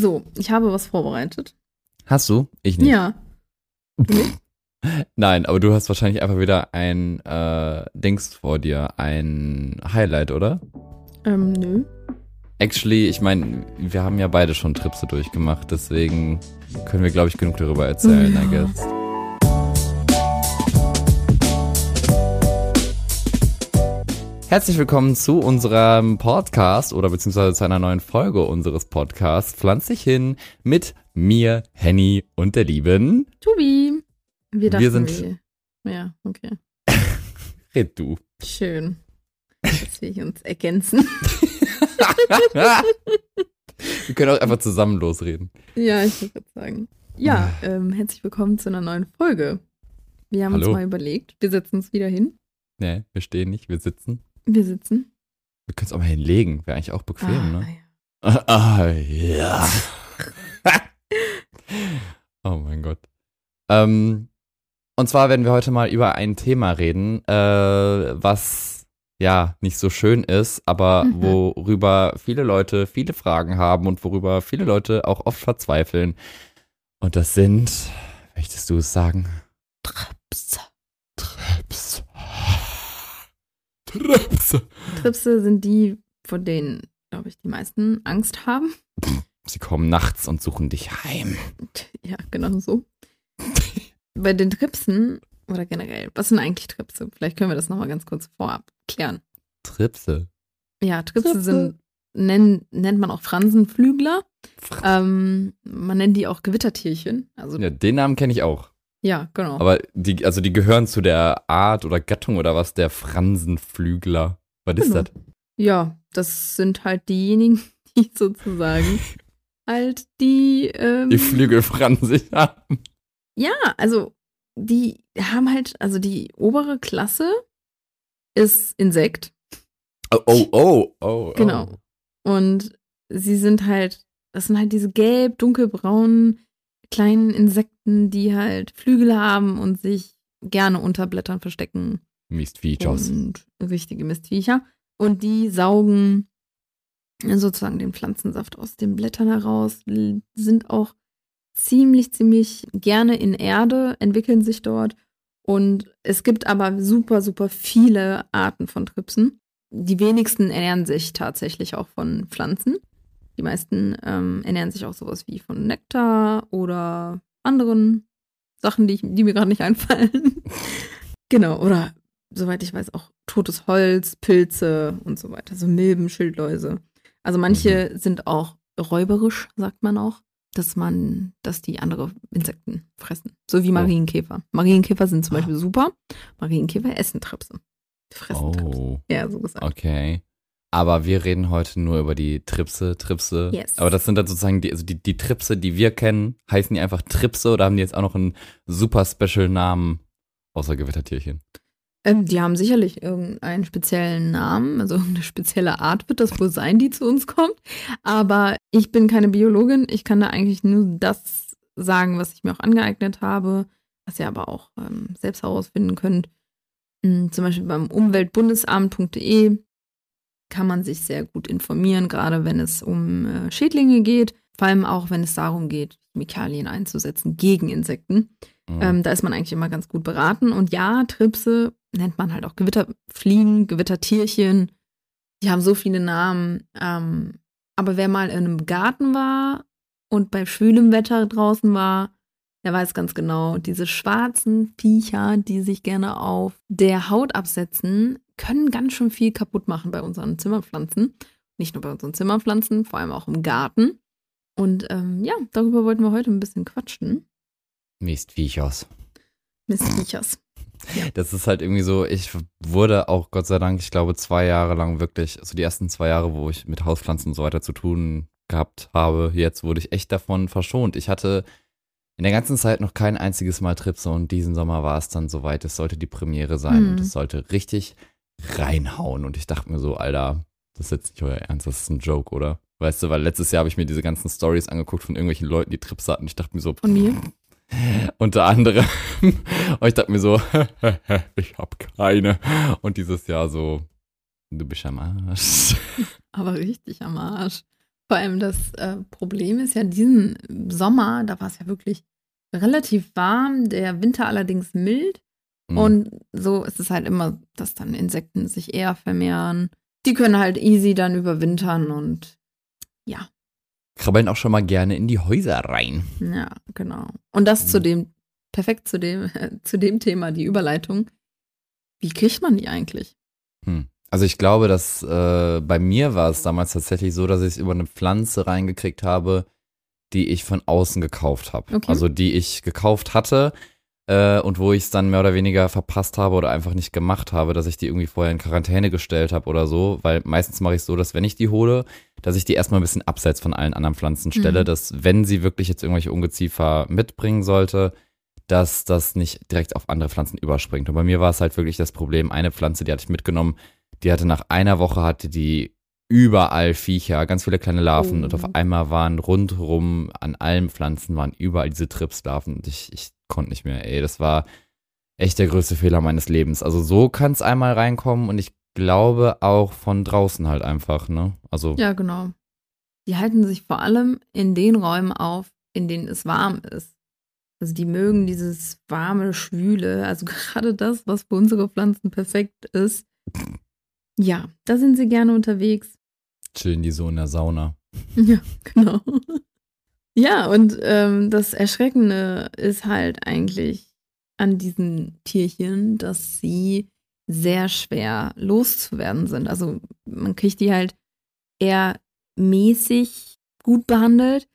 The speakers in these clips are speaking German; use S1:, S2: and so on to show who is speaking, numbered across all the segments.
S1: So, ich habe was vorbereitet.
S2: Hast du? Ich nicht.
S1: Ja.
S2: Nein, aber du hast wahrscheinlich einfach wieder ein äh, Dings vor dir, ein Highlight, oder?
S1: Ähm, nö.
S2: Actually, ich meine, wir haben ja beide schon Tripse durchgemacht, deswegen können wir, glaube ich, genug darüber erzählen,
S1: Ja.
S2: I guess. Herzlich willkommen zu unserem Podcast oder beziehungsweise zu einer neuen Folge unseres Podcasts Pflanz dich hin mit mir, Henny und der lieben
S1: Tubi. Wir
S2: Wir sind-
S1: wir- Ja, okay.
S2: Red du.
S1: Schön. Dass wir uns ergänzen.
S2: wir können auch einfach zusammen losreden.
S1: ja, ich würde sagen. Ja, ähm, herzlich willkommen zu einer neuen Folge. Wir haben
S2: Hallo.
S1: uns mal überlegt, wir setzen uns wieder hin.
S2: Nee, wir stehen nicht, wir sitzen.
S1: Wir sitzen.
S2: Wir können es auch mal hinlegen, wäre eigentlich auch bequem,
S1: ah,
S2: ne?
S1: ja.
S2: Ah, ja. oh mein Gott. Ähm, und zwar werden wir heute mal über ein Thema reden, äh, was ja nicht so schön ist, aber
S1: Mhm.
S2: worüber viele Leute viele Fragen haben und worüber viele Leute auch oft verzweifeln. Und das sind, möchtest du es sagen?
S1: Trips.
S2: Trips. Trips.
S1: Tripse sind die, vor denen, glaube ich, die meisten Angst haben.
S2: Sie kommen nachts und suchen dich heim.
S1: Ja, genau so. Bei den Tripsen oder generell, was sind eigentlich Tripse? Vielleicht können wir das nochmal ganz kurz vorab klären.
S2: Tripse.
S1: Ja, Tripse
S2: Tripse.
S1: sind, nennt, nennt man auch Fransenflügler. Ähm, man nennt die auch Gewittertierchen. Also, Ja,
S2: den Namen kenne ich auch.
S1: Genau.
S2: Aber die, also die gehören zu der Art oder Gattung oder was der Fransenflügler. Was ist
S1: Genau.
S2: das?
S1: ja, das sind halt diejenigen, die sozusagen halt die, ähm,
S2: Die Flügelfransen haben.
S1: Ja, also die haben halt, also die obere Klasse ist Insekt.
S2: Oh, oh, oh, oh.
S1: Genau. Und sie sind halt, das sind halt diese gelb, dunkelbraunen kleinen Insekten, die halt Flügel haben und sich gerne unter Blättern verstecken.
S2: Mistviechers.
S1: Und richtige Mistviecher. Und die saugen sozusagen den Pflanzensaft aus den Blättern heraus, sind auch ziemlich, ziemlich gerne in Erde, entwickeln sich dort. Und es gibt aber super, super viele Arten von Tripsen. Die wenigsten ernähren sich tatsächlich auch von Pflanzen. Die meisten ähm, ernähren sich auch sowas wie von Nektar oder anderen Sachen, die, ich, die mir gerade nicht einfallen. genau, oder soweit ich weiß, auch totes Holz, Pilze und so weiter. So Milben, Schildläuse. Also manche sind auch räuberisch, sagt man auch, dass man, dass die andere Insekten fressen. So wie
S2: Oh.
S1: Marienkäfer. Marienkäfer sind zum
S2: Ah.
S1: Beispiel super. Marienkäfer essen Tripse. Fressen Tripse.
S2: Oh,
S1: Ja, so gesagt.
S2: okay. Aber wir reden heute nur über die Tripse, Tripse.
S1: Yes.
S2: Aber das sind dann sozusagen die, also die, die Tripse, die wir kennen, heißen die einfach Tripse oder haben die jetzt auch noch einen super special Namen außer Gewittertierchen?
S1: Ähm, die haben sicherlich irgendeinen speziellen Namen, also eine spezielle Art wird das wohl sein, die zu uns kommt. Aber ich bin keine Biologin. Ich kann da eigentlich nur das sagen, was ich mir auch angeeignet habe, was ihr aber auch ähm, selbst herausfinden könnt. Hm, zum Beispiel beim Umweltbundesamt.de kann man sich sehr gut informieren, gerade wenn es um äh, Schädlinge geht. Vor allem auch, wenn es darum geht, Chemikalien einzusetzen gegen Insekten.
S2: Mhm.
S1: Ähm, da ist man eigentlich immer ganz gut beraten. Und ja, Tripse nennt man halt auch Gewitterfliegen, Gewittertierchen. Die haben so viele Namen. Ähm, aber wer mal in einem Garten war und bei schwülem Wetter draußen war, der weiß ganz genau, diese schwarzen Viecher, die sich gerne auf der Haut absetzen, können ganz schön viel kaputt machen bei unseren Zimmerpflanzen. Nicht nur bei unseren Zimmerpflanzen, vor allem auch im Garten. Und ähm, ja, darüber wollten wir heute ein bisschen quatschen.
S2: Mistviechers.
S1: Mistviechers.
S2: Das ist halt irgendwie so, ich wurde auch Gott sei Dank, ich glaube, zwei Jahre lang wirklich, also die ersten zwei Jahre, wo ich mit Hauspflanzen und so weiter zu tun gehabt habe, jetzt wurde ich echt davon verschont. Ich hatte in der ganzen Zeit noch kein einziges Mal Tripse und diesen Sommer war es dann soweit, es sollte die Premiere sein
S1: Mhm.
S2: und es sollte richtig reinhauen. Und ich dachte mir so, Alter, das ist jetzt nicht euer Ernst, das ist ein Joke, oder? Weißt du, weil letztes Jahr habe ich mir diese ganzen Stories angeguckt von irgendwelchen Leuten, die Trips hatten. Ich dachte mir so,
S1: Von mir?
S2: unter anderem. Und ich dachte mir so, ich habe keine. Und dieses Jahr so, du bist am Arsch.
S1: Aber richtig am Arsch. Vor allem das äh, Problem ist ja, diesen Sommer, da war es ja wirklich relativ warm, der Winter allerdings mild. Mhm. Und so ist es halt immer, dass dann Insekten sich eher vermehren. Die können halt easy dann überwintern und ja.
S2: Krabbeln auch schon mal gerne in die Häuser rein.
S1: Ja, genau. Und das mhm. zu dem, perfekt zu dem, äh, zu dem Thema, die Überleitung. Wie kriegt man die eigentlich?
S2: Hm. Also ich glaube, dass äh, bei mir war es damals tatsächlich so, dass ich es über eine Pflanze reingekriegt habe, die ich von außen gekauft habe. Okay. Also die ich gekauft hatte äh, und wo ich es dann mehr oder weniger verpasst habe oder einfach nicht gemacht habe, dass ich die irgendwie vorher in Quarantäne gestellt habe oder so. Weil meistens mache ich es so, dass wenn ich die hole, dass ich die erstmal ein bisschen abseits von allen anderen Pflanzen stelle, mhm. dass wenn sie wirklich jetzt irgendwelche Ungeziefer mitbringen sollte, dass das nicht direkt auf andere Pflanzen überspringt. Und bei mir war es halt wirklich das Problem, eine Pflanze, die hatte ich mitgenommen, die hatte nach einer Woche hatte die überall Viecher, ganz viele kleine Larven oh. und auf oh. einmal waren rundherum an allen Pflanzen waren überall diese Tripslarven und ich, ich konnte nicht mehr, ey, das war echt der größte Fehler meines Lebens. Also so kann es einmal reinkommen und ich glaube auch von draußen halt einfach, ne? Also
S1: Ja, genau. Die halten sich vor allem in den Räumen auf, in denen es warm ist. Also die mögen dieses warme, schwüle, also gerade das, was für unsere Pflanzen perfekt ist. Ja, da sind sie gerne unterwegs.
S2: Chillen die so in der Sauna.
S1: Ja, genau. Ja, und ähm, das Erschreckende ist halt eigentlich an diesen Tierchen, dass sie sehr schwer loszuwerden sind. Also man kriegt die halt eher mäßig gut behandelt.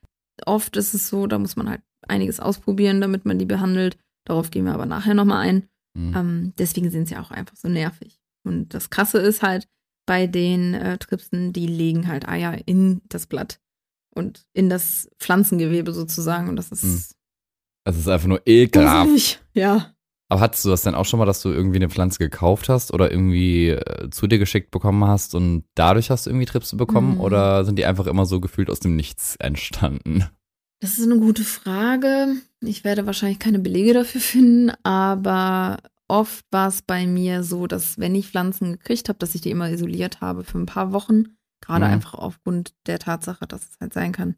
S1: Oft ist es so, da muss man halt einiges ausprobieren, damit man die behandelt. Darauf gehen wir aber nachher nochmal ein. Mhm. Ähm, deswegen sind sie auch einfach so nervig. Und das Krasse ist halt, bei den äh, Tripsen, die legen halt Eier in das Blatt und in das Pflanzengewebe sozusagen. Und das ist. Mhm.
S2: Das ist einfach nur ekelhaft.
S1: Ja.
S2: Aber hattest du das denn auch schon mal, dass du irgendwie eine Pflanze gekauft hast oder irgendwie äh, zu dir geschickt bekommen hast und dadurch hast du irgendwie Tripse bekommen? Mhm. Oder sind die einfach immer so gefühlt aus dem Nichts entstanden?
S1: Das ist eine gute Frage. Ich werde wahrscheinlich keine Belege dafür finden, aber oft war es bei mir so, dass wenn ich Pflanzen gekriegt habe, dass ich die immer isoliert habe für ein paar Wochen. Gerade mhm. einfach aufgrund der Tatsache, dass es halt sein kann,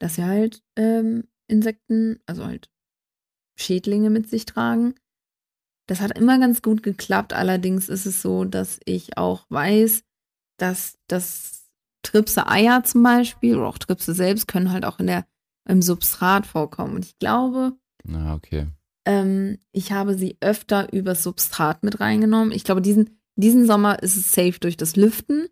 S1: dass sie halt ähm, Insekten, also halt Schädlinge mit sich tragen. Das hat immer ganz gut geklappt. Allerdings ist es so, dass ich auch weiß, dass das Tripse Eier zum Beispiel oder auch Tripse selbst können halt auch in der im Substrat vorkommen. Und ich glaube,
S2: ah, okay.
S1: ähm, ich habe sie öfter übers Substrat mit reingenommen. Ich glaube, diesen, diesen Sommer ist es safe durch das Lüften,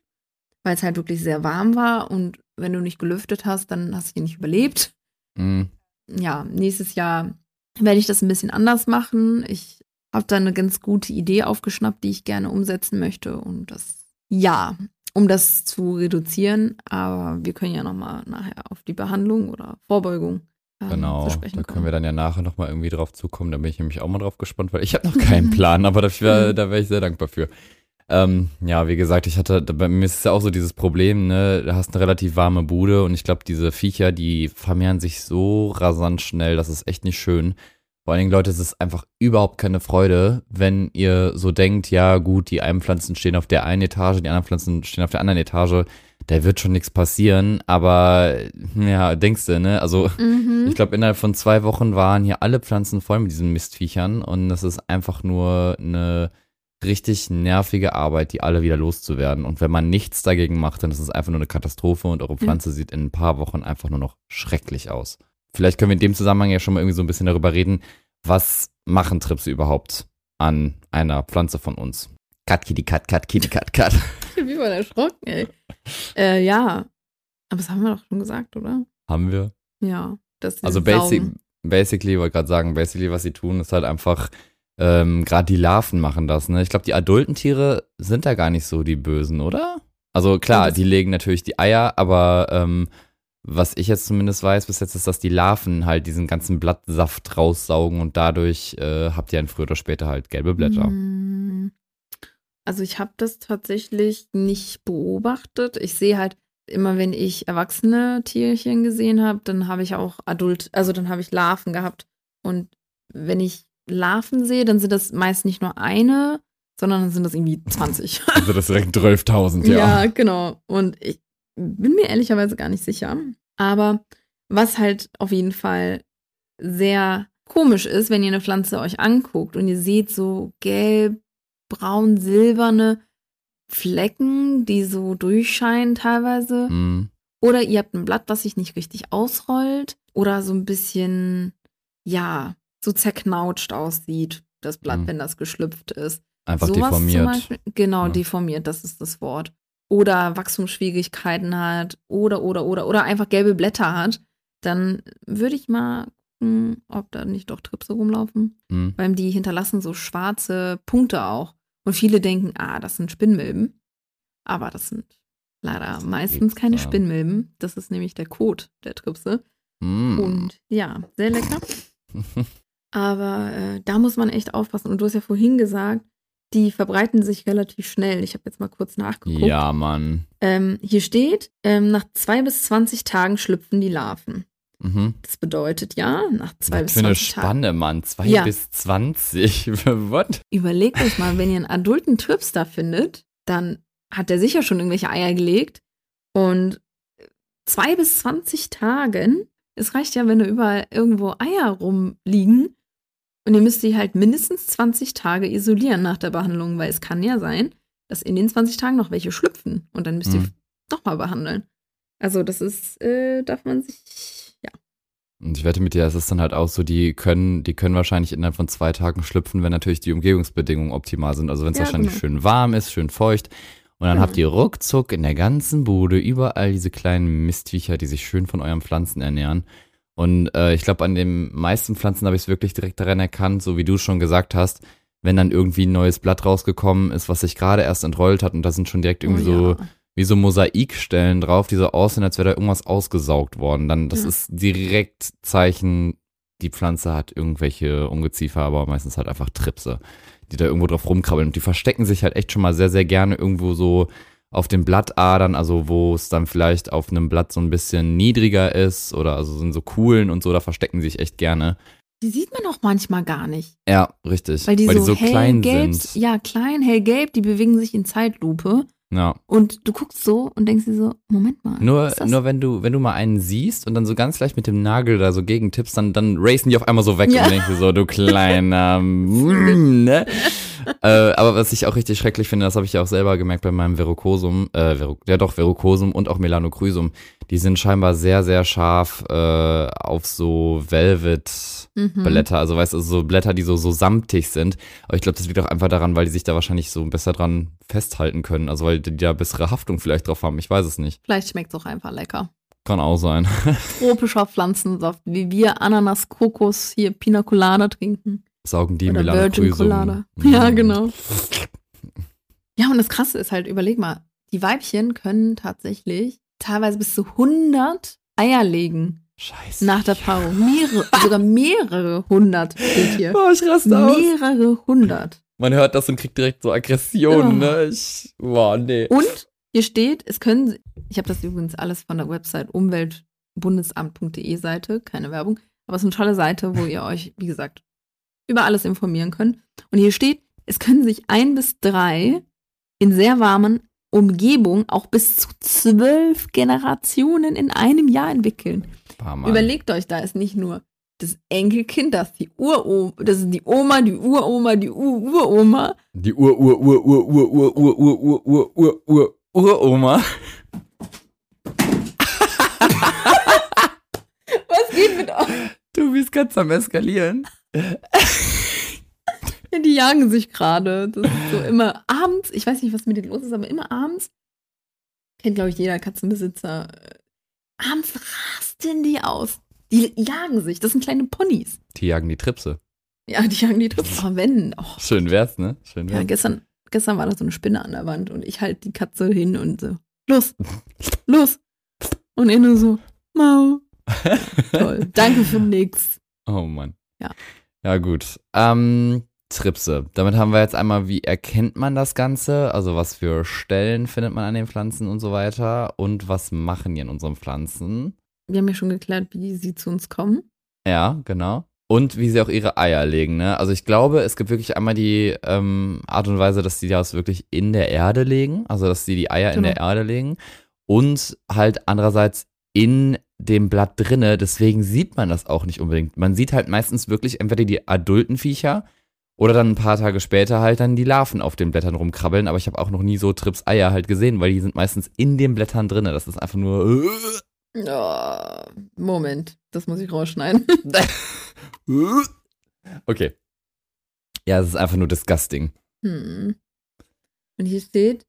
S1: weil es halt wirklich sehr warm war. Und wenn du nicht gelüftet hast, dann hast du die nicht überlebt. Mhm. Ja, nächstes Jahr werde ich das ein bisschen anders machen. Ich habe da eine ganz gute Idee aufgeschnappt, die ich gerne umsetzen möchte. Und das, ja, um das zu reduzieren. Aber wir können ja nochmal nachher auf die Behandlung oder Vorbeugung
S2: ähm, Genau, da können wir dann ja nachher nochmal irgendwie drauf zukommen. Da bin ich nämlich auch mal drauf gespannt, weil ich habe noch keinen Plan, aber dafür, da wäre ich sehr dankbar für. Ähm, ja, wie gesagt, ich hatte, bei mir ist es ja auch so dieses Problem, ne, du hast eine relativ warme Bude und ich glaube, diese Viecher, die vermehren sich so rasant schnell, das ist echt nicht schön. Vor allen Dingen, Leute, es ist einfach überhaupt keine Freude, wenn ihr so denkt, ja gut, die einen Pflanzen stehen auf der einen Etage, die anderen Pflanzen stehen auf der anderen Etage, da wird schon nichts passieren, aber ja, denkst du, ne? Also mhm. ich glaube, innerhalb von zwei Wochen waren hier alle Pflanzen voll mit diesen Mistviechern und das ist einfach nur eine richtig nervige Arbeit, die alle wieder loszuwerden. Und wenn man nichts dagegen macht, dann ist es einfach nur eine Katastrophe und eure Pflanze mhm. sieht in ein paar Wochen einfach nur noch schrecklich aus. Vielleicht können wir in dem Zusammenhang ja schon mal irgendwie so ein bisschen darüber reden, was machen Tripse überhaupt an einer Pflanze von uns? Cut, kitty, cut, cut, kitty, cut, cut.
S1: Wie war erschrocken, ey. Äh, ja. Aber das haben wir doch schon gesagt, oder?
S2: Haben wir?
S1: Ja.
S2: also basic, basically, wollte gerade sagen, basically, was sie tun, ist halt einfach, ähm, gerade die Larven machen das, ne? Ich glaube, die adulten Tiere sind da gar nicht so die Bösen, oder? Also klar, die legen natürlich die Eier, aber ähm, was ich jetzt zumindest weiß bis jetzt, ist, dass die Larven halt diesen ganzen Blattsaft raussaugen und dadurch äh, habt ihr dann früher oder später halt gelbe Blätter. Hm.
S1: Also ich habe das tatsächlich nicht beobachtet. Ich sehe halt immer, wenn ich erwachsene Tierchen gesehen habe, dann habe ich auch Adult, also dann habe ich Larven gehabt. Und wenn ich Larven sehe, dann sind das meist nicht nur eine, sondern dann sind das irgendwie 20.
S2: Also das direkt 12.000, ja.
S1: Ja, genau. Und ich, bin mir ehrlicherweise gar nicht sicher. Aber was halt auf jeden Fall sehr komisch ist, wenn ihr eine Pflanze euch anguckt und ihr seht so gelb, braun, silberne Flecken, die so durchscheinen teilweise.
S2: Mhm.
S1: Oder ihr habt ein Blatt, was sich nicht richtig ausrollt. Oder so ein bisschen, ja, so zerknautscht aussieht, das Blatt,
S2: Mhm.
S1: wenn das geschlüpft ist.
S2: Einfach
S1: Sowas
S2: deformiert.
S1: Beispiel, genau,
S2: Ja.
S1: deformiert, das ist das Wort. Oder Wachstumsschwierigkeiten hat, oder, oder, oder, oder einfach gelbe Blätter hat, dann würde ich mal gucken, ob da nicht doch Tripse rumlaufen.
S2: Mhm.
S1: Weil die hinterlassen so schwarze Punkte auch. Und viele denken, ah, das sind Spinnmilben. Aber das sind leider meistens keine
S2: Tripse.
S1: Spinnmilben. Das ist nämlich der Kot der Tripse.
S2: Mhm.
S1: Und ja, sehr lecker. Aber äh, da muss man echt aufpassen. Und du hast ja vorhin gesagt, die verbreiten sich relativ schnell. Ich habe jetzt mal kurz nachgeguckt.
S2: ja, Mann.
S1: Ähm, hier steht, ähm, nach zwei bis 20 Tagen schlüpfen die Larven.
S2: Mhm.
S1: Das bedeutet ja, nach zwei
S2: Was
S1: bis
S2: für eine
S1: 20 Tagen.
S2: Spanne, Mann. Zwei
S1: Ja.
S2: bis 20. What?
S1: Überlegt euch mal, wenn ihr einen adulten Trips da findet, dann hat der sicher schon irgendwelche Eier gelegt. Und zwei bis 20 Tagen, es reicht ja, wenn da überall irgendwo Eier rumliegen. Und ihr müsst die halt mindestens 20 Tage isolieren nach der Behandlung, weil es kann ja sein, dass in den 20 Tagen noch welche schlüpfen. Und dann müsst ihr
S2: Mhm.
S1: nochmal behandeln. Also, das ist, äh, darf man sich, ja.
S2: Und ich wette mit dir, es ist dann halt auch so, die können, die können wahrscheinlich innerhalb von zwei Tagen schlüpfen, wenn natürlich die Umgebungsbedingungen optimal sind. Also wenn es
S1: Ja,
S2: wahrscheinlich
S1: genau.
S2: schön warm ist, schön feucht. Und dann
S1: Genau.
S2: habt ihr ruckzuck in der ganzen Bude überall diese kleinen Mistviecher, die sich schön von euren Pflanzen ernähren. Und äh, ich glaube, an den meisten Pflanzen habe ich es wirklich direkt daran erkannt, so wie du schon gesagt hast, wenn dann irgendwie ein neues Blatt rausgekommen ist, was sich gerade erst entrollt hat und da sind schon direkt irgendwie
S1: oh,
S2: so
S1: ja.
S2: wie so Mosaikstellen drauf, die so aussehen, als wäre da irgendwas ausgesaugt worden. Dann, das
S1: Ja.
S2: ist direkt Zeichen, die Pflanze hat irgendwelche Ungeziefer, aber meistens halt einfach Tripse, die da irgendwo drauf rumkrabbeln. Und die verstecken sich halt echt schon mal sehr, sehr gerne irgendwo so auf den Blattadern, also wo es dann vielleicht auf einem Blatt so ein bisschen niedriger ist oder also sind so Kuhlen und so, da verstecken sie sich echt gerne.
S1: Die sieht man auch manchmal gar nicht.
S2: Ja, richtig.
S1: Weil die so,
S2: klein
S1: hellgelb,
S2: sind.
S1: ja, klein, hellgelb, die bewegen sich in Zeitlupe.
S2: Ja.
S1: Und du guckst so und denkst dir so, Moment mal.
S2: Nur, nur wenn du, wenn du mal einen siehst und dann so ganz leicht mit dem Nagel da so gegen tippst, dann, dann racen die auf einmal so weg
S1: Ja.
S2: und denkst dir so, du kleiner, ne? äh, aber was ich auch richtig schrecklich finde, das habe ich ja auch selber gemerkt bei meinem Verrucosum, äh, Veru ja doch, Verrucosum und auch Melanocrysum, die sind scheinbar sehr, sehr scharf äh, auf so Velvet-Blätter,
S1: Mhm.
S2: also weißt du, so Blätter, die so, so samtig sind. Aber ich glaube, das liegt auch einfach daran, weil die sich da wahrscheinlich so besser dran festhalten können, also weil die da bessere Haftung vielleicht drauf haben, ich weiß es nicht.
S1: Vielleicht schmeckt es auch einfach lecker.
S2: Kann auch sein.
S1: Tropischer Pflanzensaft, wie wir Ananas, Kokos, hier Pina Colada trinken.
S2: Saugen die
S1: Oder. Colada.
S2: Mm.
S1: Ja, genau. Ja, und das Krasse ist halt, überleg mal, die Weibchen können tatsächlich teilweise bis zu 100 Eier legen
S2: Scheiße.
S1: nach der Paarung. Mehrere, sogar mehrere hundert steht hier.
S2: Oh, ich raste aus.
S1: Mehrere hundert.
S2: Man hört das und kriegt direkt so Aggressionen,
S1: Oh.
S2: ne? Ich, boah, nee.
S1: Und hier steht, es können, ich habe das übrigens alles von der Website umweltbundesamt.de Seite, keine Werbung, aber es ist eine tolle Seite, wo ihr euch, wie gesagt, über alles informieren könnt. Und hier steht, es können sich ein bis drei in sehr warmen Umgebungen auch bis zu zwölf Generationen in einem Jahr entwickeln.
S2: Ah, Mann.
S1: Überlegt euch, da ist nicht nur das Enkelkind, das ist die Uroma, das ist die Oma, die Uroma, die Ururoma.
S2: Die Ur, Ur, Ur, Ur, Ur, Ur, Ur, Ur, Ur, Ur, Ur, Uroma.
S1: Was geht mit euch?
S2: Du bist ganz am Eskalieren.
S1: Ja, die jagen sich gerade. Das ist so immer abends. Ich weiß nicht, was mit denen los ist, aber immer abends. Kennt, glaube ich, jeder Katzenbesitzer. äh, Abends rasten die aus. Die jagen sich. Das sind kleine Ponys.
S2: Die jagen die Tripse.
S1: Ja, die jagen die Trips. Aber wenn. Oh.
S2: Schön wär's, ne? Schön
S1: Ja,
S2: wär's.
S1: gestern, gestern war da so eine Spinne an der Wand und ich halt die Katze hin und so. Los, los. Und er nur so, mau. Toll. Danke für nix.
S2: Oh Mann.
S1: Ja.
S2: Ja, gut. Ähm, Tripse. Damit haben wir jetzt einmal, wie erkennt man das Ganze? Also was für Stellen findet man an den Pflanzen und so weiter? Und was machen die an unseren Pflanzen?
S1: Wir haben ja schon geklärt, wie sie zu uns kommen.
S2: Ja, genau. Und wie sie auch ihre Eier legen, ne? Also ich glaube, es gibt wirklich einmal die ähm, Art und Weise, dass sie das wirklich in der Erde legen, also dass sie die Eier in
S1: Genau.
S2: der Erde legen. und halt andererseits in dem Blatt drinne, deswegen sieht man das auch nicht unbedingt. Man sieht halt meistens wirklich entweder die adulten Viecher oder dann ein paar Tage später halt dann die Larven auf den Blättern rumkrabbeln, aber ich habe auch noch nie so Trips Eier halt gesehen, weil die sind meistens in den Blättern drinne. Das ist einfach nur
S1: Oh, Moment, das muss ich rausschneiden.
S2: Okay. Ja, es ist einfach nur disgusting.
S1: Hm. Und hier steht,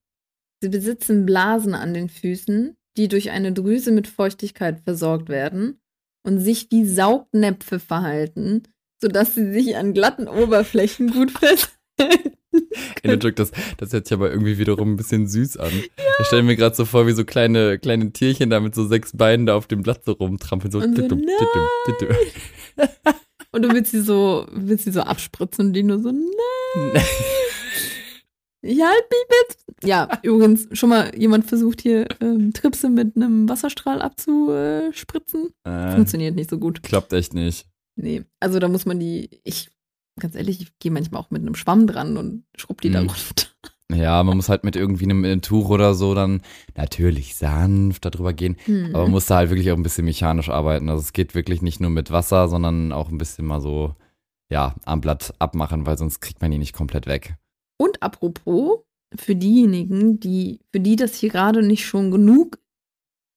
S1: sie besitzen Blasen an den Füßen, die durch eine Drüse mit Feuchtigkeit versorgt werden und sich wie Saugnäpfe verhalten, sodass sie sich an glatten Oberflächen gut festhalten.
S2: Indruk, das, das hört sich aber irgendwie wiederum ein bisschen süß an. Ja. Ich stelle mir gerade so vor, wie so kleine, kleine Tierchen da mit so sechs Beinen da auf dem Blatt so rumtrampeln. So,
S1: Und so,
S2: tittum, tittum, tittum.
S1: Und du willst sie so, willst sie so abspritzen und die nur so, nein. Ich halt mich mit. Ja, übrigens, schon mal jemand versucht hier ähm, Tripse mit einem Wasserstrahl abzuspritzen.
S2: Äh,
S1: Funktioniert nicht so gut.
S2: klappt echt nicht.
S1: Nee, also da muss man die, ich, ganz ehrlich, ich gehe manchmal auch mit einem Schwamm dran und schrubb die da
S2: Mhm.
S1: runter.
S2: Ja, man muss halt mit irgendwie einem, Tuch oder so dann natürlich sanft darüber gehen.
S1: Hm.
S2: Aber man muss da halt wirklich auch ein bisschen mechanisch arbeiten. Also es geht wirklich nicht nur mit Wasser, sondern auch ein bisschen mal so, ja, am Blatt abmachen, weil sonst kriegt man die nicht komplett weg.
S1: Und apropos, für diejenigen, die, für die das hier gerade nicht schon genug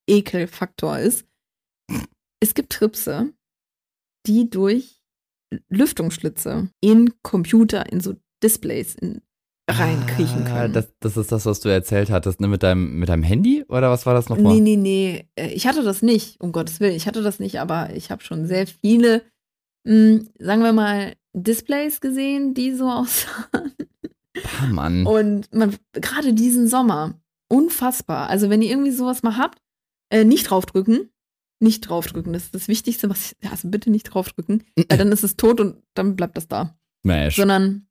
S1: Ekelfaktor ist, es gibt Tripse, die durch Lüftungsschlitze in Computer, in so Displays in, reinkriechen
S2: Ah,
S1: können.
S2: Das, das ist das, was du erzählt hattest, ne? Mit deinem, mit deinem Handy? Oder was war das nochmal?
S1: Nee, nee, nee. Äh, Ich hatte das nicht, um Gottes Willen. Ich hatte das nicht, aber ich habe schon sehr viele, mh, sagen wir mal, Displays gesehen, die so aussahen.
S2: Ah, Mann.
S1: Und man, gerade diesen Sommer, unfassbar. Also, wenn ihr irgendwie sowas mal habt, äh, nicht draufdrücken. Nicht draufdrücken. Das ist das Wichtigste, was ich, also bitte nicht draufdrücken, weil dann ist es tot und dann bleibt das da.
S2: Smash.
S1: Sondern,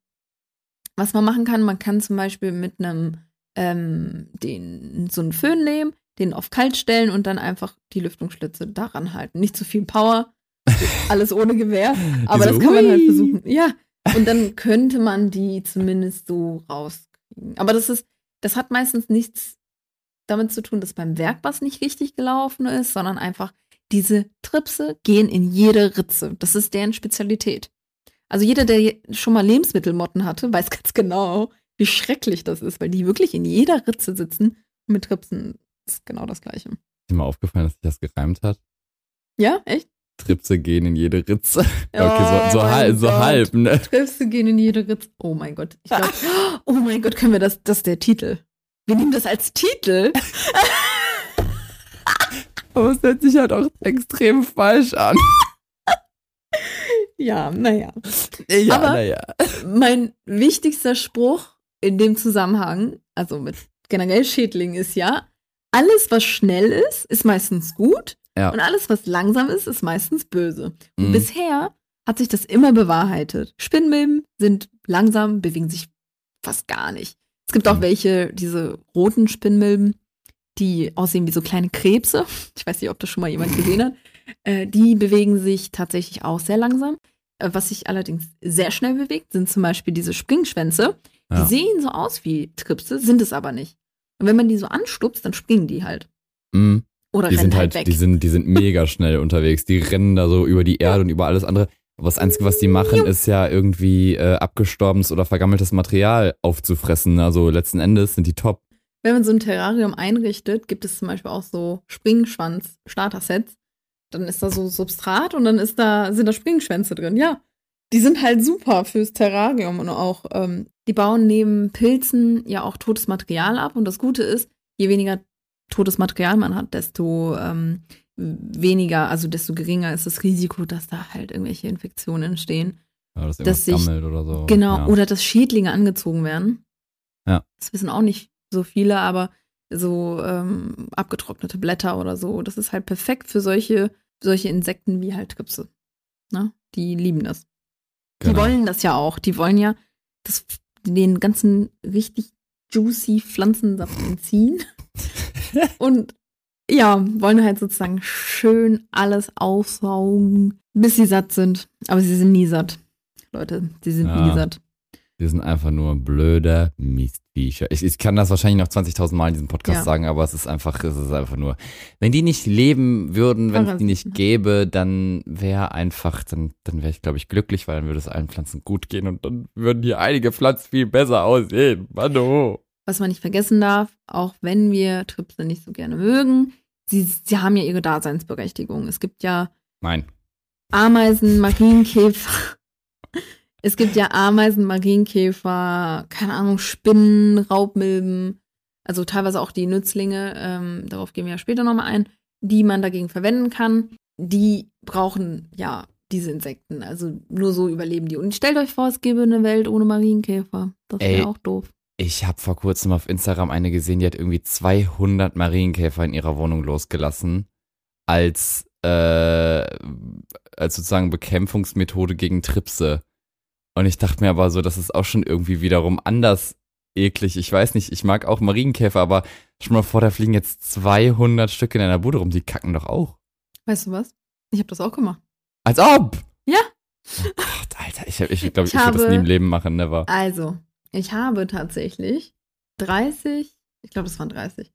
S1: was man machen kann, man kann zum Beispiel mit einem, ähm, den, so einen Föhn nehmen, den auf kalt stellen und dann einfach die Lüftungsschlitze daran halten. Nicht zu viel Power, alles ohne Gewehr, aber
S2: Diese
S1: das kann man halt versuchen. Ja, und dann könnte man die zumindest so rauskriegen. Aber das ist, das hat meistens nichts damit zu tun, dass beim Werk was nicht richtig gelaufen ist, sondern einfach diese Tripse gehen in jede Ritze. Das ist deren Spezialität. Also jeder, der schon mal Lebensmittelmotten hatte, weiß ganz genau, wie schrecklich das ist, weil die wirklich in jeder Ritze sitzen und mit Tripsen ist genau das Gleiche.
S2: Ist dir mal aufgefallen, dass sich das gereimt hat?
S1: Ja, echt?
S2: Tripse gehen in jede Ritze. Okay,
S1: Oh
S2: so, so,
S1: mein
S2: halb, so halb, ne?
S1: Tripse gehen in jede Ritze. Oh mein Gott. Ich glaube, oh mein Gott, können wir das, das ist der Titel. Wir nehmen das als Titel.
S2: Aber es hört sich halt auch extrem falsch an.
S1: Ja, naja.
S2: Ja,
S1: Aber-
S2: naja.
S1: Mein wichtigster Spruch in dem Zusammenhang, also mit generell Schädlingen, ist ja, alles, was schnell ist, ist meistens gut.
S2: Ja.
S1: Und alles, was langsam ist, ist meistens böse. Und
S2: Mhm.
S1: bisher hat sich das immer bewahrheitet. Spinnmilben sind langsam, bewegen sich fast gar nicht. Es gibt auch
S2: Mhm.
S1: welche, diese roten Spinnmilben, die aussehen wie so kleine Krebse. Ich weiß nicht, ob das schon mal jemand gesehen hat. Äh, die bewegen sich tatsächlich auch sehr langsam. Äh, was sich allerdings sehr schnell bewegt, sind zum Beispiel diese Springschwänze. Die
S2: Ja.
S1: sehen so aus wie Tripse, sind es aber nicht. Und wenn man die so anstupst, dann springen die halt.
S2: Mhm.
S1: Oder
S2: Die sind
S1: halt,
S2: halt,
S1: weg.
S2: die sind, die sind mega schnell unterwegs. Die rennen da so über die Erde und über alles andere. Aber das Einzige, was die machen, ist ja irgendwie äh, abgestorbenes oder vergammeltes Material aufzufressen. Also letzten Endes sind die top.
S1: Wenn man so ein Terrarium einrichtet, gibt es zum Beispiel auch so Springschwanz-Starter-Sets. Dann ist da so Substrat und dann ist da, sind da Springschwänze drin. Ja, die sind halt super fürs Terrarium und auch, ähm, die bauen neben Pilzen ja auch totes Material ab. Und das Gute ist, je weniger totes Material man hat, desto ähm, weniger, also desto geringer ist das Risiko, dass da halt irgendwelche Infektionen entstehen.
S2: Ja, dass
S1: Dass sich-
S2: oder so.
S1: Genau,
S2: Ja.
S1: oder dass Schädlinge angezogen werden.
S2: Ja.
S1: Das wissen auch nicht so viele, aber so ähm, abgetrocknete Blätter oder so, das ist halt perfekt für solche, solche Insekten wie halt Tripse. Ne? Die lieben das. Die
S2: Genau.
S1: wollen das ja auch. Die wollen ja das, den ganzen richtig juicy Pflanzensaft entziehen. Und ja, wollen halt sozusagen schön alles aufsaugen, bis sie satt sind. Aber sie sind nie satt. Leute, sie sind
S2: Ja.
S1: nie satt.
S2: Die sind einfach nur blöde Mistvieh. Viecher. Ich, ich kann das wahrscheinlich noch 20.000 Mal in diesem Podcast
S1: Ja.
S2: sagen, aber es ist einfach, es ist einfach nur, wenn die nicht leben würden, wenn es die nicht gäbe, dann wäre einfach, dann, dann wäre ich, glaube ich, glücklich, weil dann würde es allen Pflanzen gut gehen und dann würden hier einige Pflanzen viel besser aussehen. Mano.
S1: Was man nicht vergessen darf, auch wenn wir Tripse nicht so gerne mögen, sie, sie haben ja ihre Daseinsberechtigung. Es gibt ja
S2: Nein.
S1: Ameisen, Marienkäfer. Es gibt ja Ameisen, Marienkäfer, keine Ahnung, Spinnen, Raubmilben, also teilweise auch die Nützlinge, ähm, darauf gehen wir ja später nochmal ein, die man dagegen verwenden kann. Die brauchen ja diese Insekten. Also nur so überleben die. Und stellt euch vor, es gäbe eine Welt ohne Marienkäfer. Das wäre auch doof.
S2: Ich habe vor kurzem auf Instagram eine gesehen, die hat irgendwie 200 Marienkäfer in ihrer Wohnung losgelassen als, äh, als sozusagen Bekämpfungsmethode gegen Tripse. Und ich dachte mir aber so, das ist auch schon irgendwie wiederum anders eklig. Ich weiß nicht, ich mag auch Marienkäfer, aber schon mal vor, da fliegen jetzt 200 Stück in einer Bude rum, die kacken doch auch.
S1: Weißt du was? Ich habe das auch gemacht.
S2: Als ob!
S1: Ja.
S2: Oh Gott, Alter, ich glaube, ich, glaub, ich,
S1: Ich
S2: würde das nie im Leben machen, never.
S1: Also, ich habe tatsächlich 30, ich glaube, das waren 30.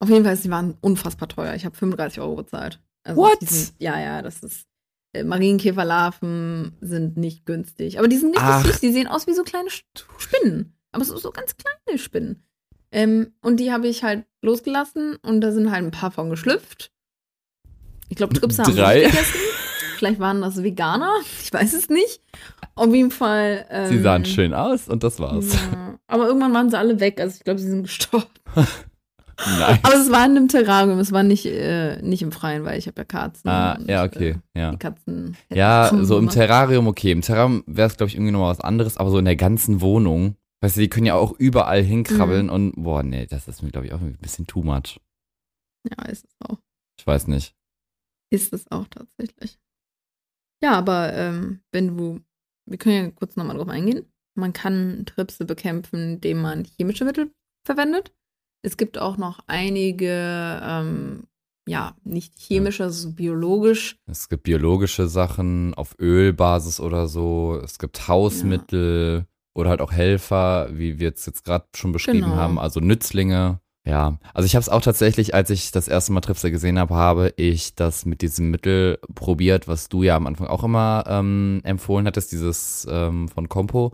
S1: Auf jeden Fall, sie waren unfassbar teuer. Ich habe 35 Euro bezahlt. Also
S2: What?
S1: sind- ja, ja, das ist. äh, Marienkäferlarven sind nicht günstig. Aber die sind richtig
S2: Ach.
S1: süß. Die sehen aus wie so kleine Spinnen. Aber so, so ganz kleine Spinnen. Ähm, und die habe ich halt losgelassen und da sind halt ein paar von geschlüpft. Ich glaube, Tripse haben
S2: Drei?
S1: nicht gegessen. Vielleicht waren das Veganer. Ich weiß es nicht. Auf jeden Fall. Ähm,
S2: Sie sahen schön aus und das war's.
S1: ja. Aber irgendwann waren sie alle weg. Also ich glaube, sie sind gestorben.
S2: Nein.
S1: Aber es war in einem Terrarium. Es war nicht, äh, nicht im Freien, weil ich habe ja Katzen.
S2: Ah,
S1: und,
S2: ja,
S1: äh,
S2: okay, ja.
S1: Die Katzen.
S2: Ja, so im. Terrarium okay. Im Terrarium wäre es, glaube ich, irgendwie noch mal was anderes, aber so in der ganzen Wohnung, weißt du, die können ja auch überall hinkrabbeln
S1: Mhm.
S2: und, boah, nee, das ist mir, glaube ich, auch ein bisschen too much.
S1: Ja, ist es auch.
S2: Ich weiß nicht.
S1: Ist es auch tatsächlich. Ja, aber ähm, wenn du, wir können ja kurz nochmal drauf eingehen. Man kann Tripse bekämpfen, indem man chemische Mittel verwendet. Es gibt auch noch einige, ähm, ja, nicht chemische, also biologisch.
S2: Es gibt biologische Sachen auf Ölbasis oder so. Es gibt Hausmittel oder halt auch Helfer, wie wir es jetzt gerade schon beschrieben
S1: Genau.
S2: haben, also Nützlinge. Ja, also ich habe es auch tatsächlich, als ich das erste Mal Tripse gesehen habe, habe ich das mit diesem Mittel probiert, was du ja am Anfang auch immer ähm, empfohlen hattest, dieses ähm, von Compo.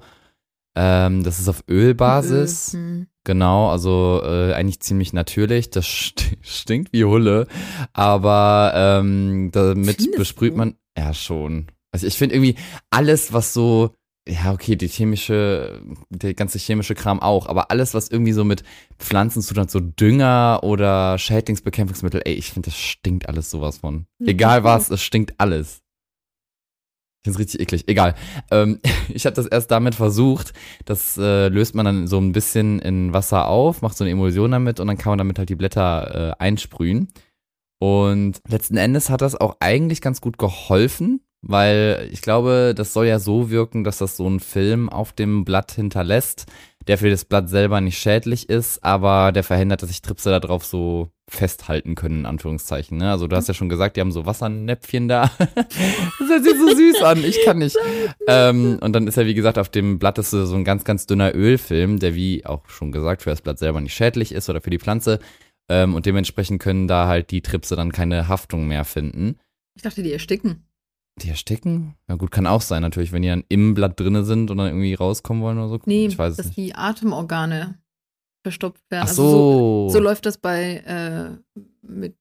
S2: Ähm, das ist auf Ölbasis.
S1: Öl. Hm.
S2: Genau, also äh, eigentlich ziemlich natürlich. Das st stinkt wie Hulle, aber ähm, damit
S1: Findest
S2: besprüht
S1: du?
S2: man ja schon. Also ich finde irgendwie alles, was so ja okay, die chemische, der ganze chemische Kram auch, aber alles, was irgendwie so mit Pflanzen zu tun hat, so Dünger oder Schädlingsbekämpfungsmittel, ey, ich finde, das stinkt alles sowas von. Egal was, es stinkt alles. Ich finde es richtig eklig. Egal. Ähm, ich habe das erst damit versucht. Das äh, löst man dann so ein bisschen in Wasser auf, macht so eine Emulsion damit und dann kann man damit halt die Blätter äh, einsprühen. Und letzten Endes hat das auch eigentlich ganz gut geholfen, weil ich glaube, das soll ja so wirken, dass das so einen Film auf dem Blatt hinterlässt, der für das Blatt selber nicht schädlich ist, aber der verhindert, dass sich Tripse da drauf so festhalten können, in Anführungszeichen. Ne? Also du hast ja schon gesagt, die haben so Wassernäpfchen da. das hört sich so süß an, ich kann nicht. Ähm, und dann ist ja, wie gesagt, auf dem Blatt ist so ein ganz, ganz dünner Ölfilm, der, wie auch schon gesagt, für das Blatt selber nicht schädlich ist oder für die Pflanze. Ähm, und dementsprechend können da halt die Tripse dann keine Haftung mehr finden.
S1: Ich dachte, die ersticken.
S2: Die ersticken? Na gut, kann auch sein, natürlich, wenn die dann im Blatt drinne sind und dann irgendwie rauskommen wollen oder so.
S1: Nee,
S2: ich weiß
S1: dass
S2: nicht.
S1: die Atemorgane verstopft werden.
S2: Ach
S1: Also
S2: so.
S1: so läuft das bei äh, mit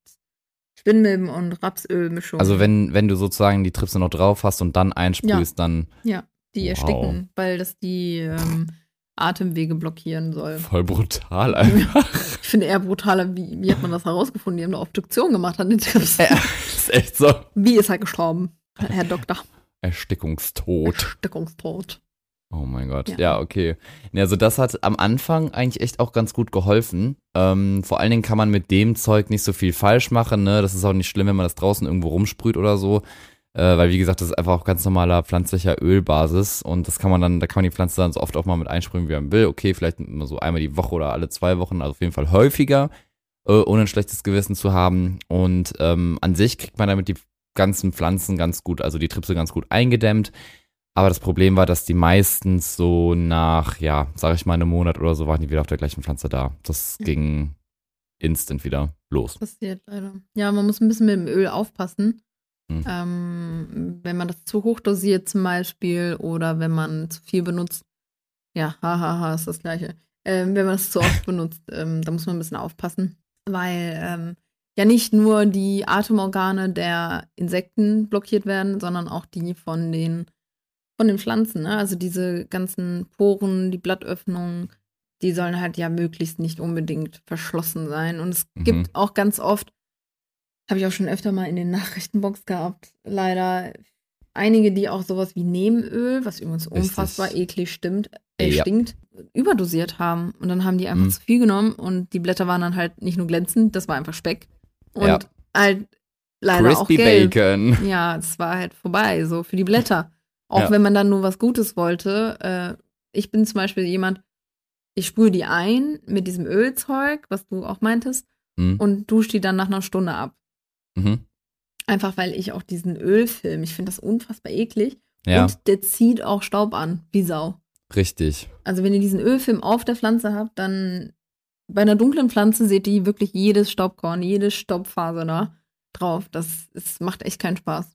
S1: Spinnmilben und Rapsölmischung.
S2: also wenn, wenn du sozusagen die Tripse noch drauf hast und dann einsprühst, dann
S1: die
S2: Wow.
S1: ersticken, weil das die ähm, Atemwege blockieren soll.
S2: voll brutal einfach.
S1: Ich finde eher brutaler, wie, wie hat man das herausgefunden? Die haben eine Obduktion gemacht an den Tipps.
S2: ja, ist echt so.
S1: Wie ist er gestorben? Herr Doktor.
S2: Erstickungstod.
S1: Erstickungstod.
S2: Oh mein Gott.
S1: Ja.
S2: Ja, okay. Also das hat am Anfang eigentlich echt auch ganz gut geholfen. Ähm, vor allen Dingen kann man mit dem Zeug nicht so viel falsch machen. Ne? Das ist auch nicht schlimm, wenn man das draußen irgendwo rumsprüht oder so. Äh, weil wie gesagt, das ist einfach auf ganz normaler pflanzlicher Ölbasis und das kann man dann, da kann man die Pflanze dann so oft auch mal mit einsprühen, wie man will. Okay, vielleicht immer so einmal die Woche oder alle zwei Wochen, also auf jeden Fall häufiger, äh, ohne ein schlechtes Gewissen zu haben. Und ähm, an sich kriegt man damit die ganzen Pflanzen ganz gut, also die Tripse ganz gut eingedämmt. Aber das Problem war, dass die meistens so nach, ja, sag ich mal, einem Monat oder so waren die wieder auf der gleichen Pflanze da. Das ging instant wieder los.
S1: Passiert leider. Ja, man muss ein bisschen mit dem Öl aufpassen.
S2: Hm.
S1: Ähm, wenn man das zu hoch dosiert zum Beispiel oder wenn man zu viel benutzt. Ja, hahaha, ist das gleiche. Ähm, wenn man das zu oft benutzt, ähm, da muss man ein bisschen aufpassen. Weil ähm, ja nicht nur die Atemorgane der Insekten blockiert werden, sondern auch die von den, von den Pflanzen. Ne? Also diese ganzen Poren, die Blattöffnungen, die sollen halt ja möglichst nicht unbedingt verschlossen sein. Und es
S2: Mhm.
S1: gibt auch ganz oft, habe ich auch schon öfter mal in den Nachrichtenbox gehabt, leider einige, die auch sowas wie Nebenöl, was übrigens unfassbar eklig stimmt, äh,
S2: Ja.
S1: stinkt, überdosiert haben. Und dann haben die einfach
S2: Mhm.
S1: zu viel genommen und die Blätter waren dann halt nicht nur glänzend, das war einfach Speck. Und
S2: Ja.
S1: halt leider auch
S2: Crispy
S1: gelb.
S2: Bacon.
S1: Ja, es war halt vorbei, so für die Blätter. Auch
S2: Ja.
S1: wenn man dann nur was Gutes wollte. Äh, ich bin zum Beispiel jemand, ich sprühe die ein mit diesem Ölzeug, was du auch meintest,
S2: Mhm.
S1: und dusche die dann nach einer Stunde ab.
S2: Mhm.
S1: Einfach weil ich auch diesen Ölfilm, ich finde das unfassbar eklig.
S2: Ja,
S1: Und der zieht auch Staub an, wie Sau.
S2: richtig.
S1: Also wenn ihr diesen Ölfilm auf der Pflanze habt, dann bei einer dunklen Pflanze seht ihr wirklich jedes Staubkorn, jede Staubfaser da drauf. Das, das macht echt keinen Spaß.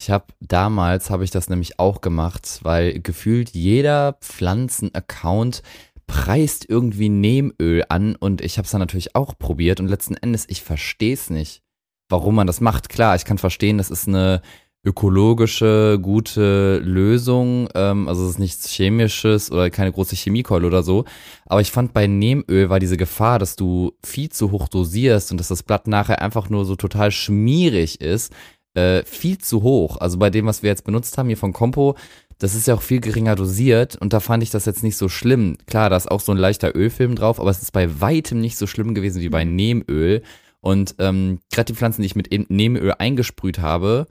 S2: Ich habe damals habe ich das nämlich auch gemacht, weil gefühlt jeder Pflanzen-Account preist irgendwie Neemöl an und ich habe es dann natürlich auch probiert und letzten Endes ich verstehe es nicht, warum man das macht. Klar, ich kann verstehen, das ist eine ökologische, gute Lösung, ähm, also es ist nichts Chemisches oder keine große Chemiekeule oder so. Aber ich fand bei Neemöl war diese Gefahr, dass du viel zu hoch dosierst und dass das Blatt nachher einfach nur so total schmierig ist, äh, viel zu hoch. Also bei dem, was wir jetzt benutzt haben hier von Compo, das ist ja auch viel geringer dosiert und da fand ich das jetzt nicht so schlimm. Klar, da ist auch so ein leichter Ölfilm drauf, aber es ist bei weitem nicht so schlimm gewesen wie bei Neemöl. Und ähm, gerade die Pflanzen, die ich mit Neemöl eingesprüht habe,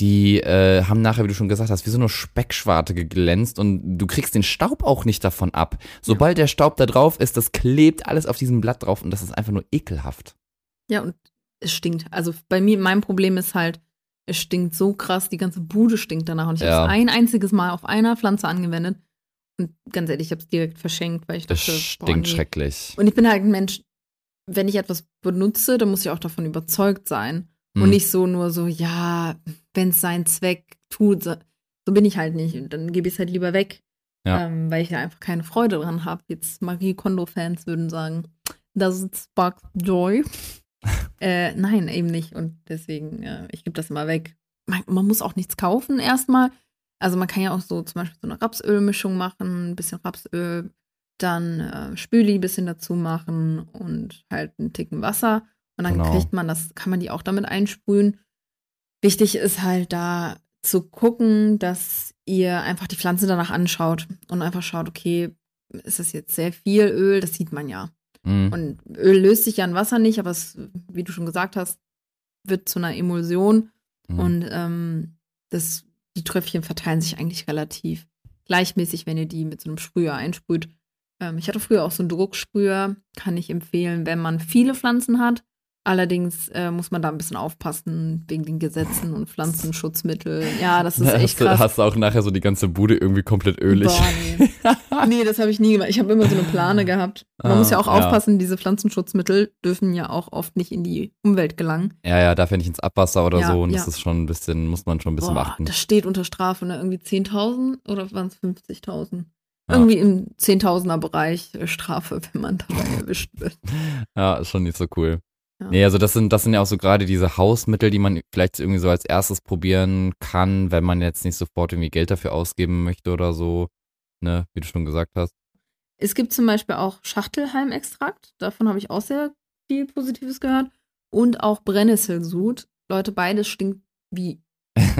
S2: die äh, haben nachher, wie du schon gesagt hast, wie so eine Speckschwarte geglänzt und du kriegst den Staub auch nicht davon ab. Sobald der Staub da drauf ist, das klebt alles auf diesem Blatt drauf und das ist einfach nur ekelhaft.
S1: Ja, und es stinkt. Also bei mir, mein Problem ist halt, es stinkt so krass, die ganze Bude stinkt danach. Und ich
S2: Ja.
S1: habe es ein einziges Mal auf einer Pflanze angewendet. Und ganz ehrlich, ich habe es direkt verschenkt, weil ich
S2: Das
S1: dachte, boah,
S2: stinkt
S1: nee.
S2: schrecklich.
S1: Und ich bin halt ein Mensch, wenn ich etwas benutze, dann muss ich auch davon überzeugt sein. Und
S2: Hm.
S1: nicht so nur so, ja, wenn es seinen Zweck tut. So, so bin ich halt nicht. Und dann gebe ich es halt lieber weg.
S2: Ja.
S1: Ähm, weil ich da einfach keine Freude dran habe. Jetzt Marie Kondo-Fans würden sagen, das sparks joy. äh, nein, eben nicht. Und deswegen, äh, ich gebe das immer weg. Man, man muss auch nichts kaufen erstmal. Also man kann ja auch so zum Beispiel so eine Rapsölmischung machen, ein bisschen Rapsöl, dann äh, Spüli ein bisschen dazu machen und halt einen Ticken Wasser. Und dann
S2: Genau.
S1: kriegt man das, kann man die auch damit einsprühen. Wichtig ist halt da zu gucken, dass ihr einfach die Pflanze danach anschaut und einfach schaut, okay, ist das jetzt sehr viel Öl? Das sieht man ja.
S2: Hm.
S1: Und Öl löst sich ja in Wasser nicht, aber es, wie du schon gesagt hast, wird zu einer Emulsion
S2: Hm.
S1: und ähm, das, die Tröpfchen verteilen sich eigentlich relativ gleichmäßig, wenn ihr die mit so einem Sprüher einsprüht. Ähm, ich hatte früher auch so einen Drucksprüher, kann ich empfehlen, wenn man viele Pflanzen hat. Allerdings äh, muss man da ein bisschen aufpassen wegen den Gesetzen und Pflanzenschutzmittel. Ja, das ist echt
S2: hast, du-
S1: krass.
S2: hast du auch nachher so die ganze Bude irgendwie komplett ölig.
S1: Boah, nee. nee, das habe ich nie gemacht. Ich habe immer so eine Plane gehabt. Man
S2: Ah,
S1: muss ja auch
S2: ja.
S1: aufpassen, diese Pflanzenschutzmittel dürfen ja auch oft nicht in die Umwelt gelangen.
S2: Ja, ja, darf ja nicht ins Abwasser oder
S1: Ja,
S2: so. Und
S1: ja.
S2: das ist schon ein bisschen, muss man schon ein bisschen
S1: Boah,
S2: beachten.
S1: das steht unter Strafe, ne? Irgendwie 10.000 oder waren es 50.000?
S2: Ja.
S1: Irgendwie im 10.000er Bereich äh, Strafe, wenn man dabei erwischt wird.
S2: Ja, ist schon nicht so cool.
S1: Ja.
S2: Nee, also das sind, das sind ja auch so gerade diese Hausmittel, die man vielleicht irgendwie so als erstes probieren kann, wenn man jetzt nicht sofort irgendwie Geld dafür ausgeben möchte oder so. Ne, wie du schon gesagt hast.
S1: Es gibt zum Beispiel auch Schachtelhalmextrakt. Davon habe ich auch sehr viel Positives gehört. Und auch Brennnesselsud. Leute, beides stinkt wie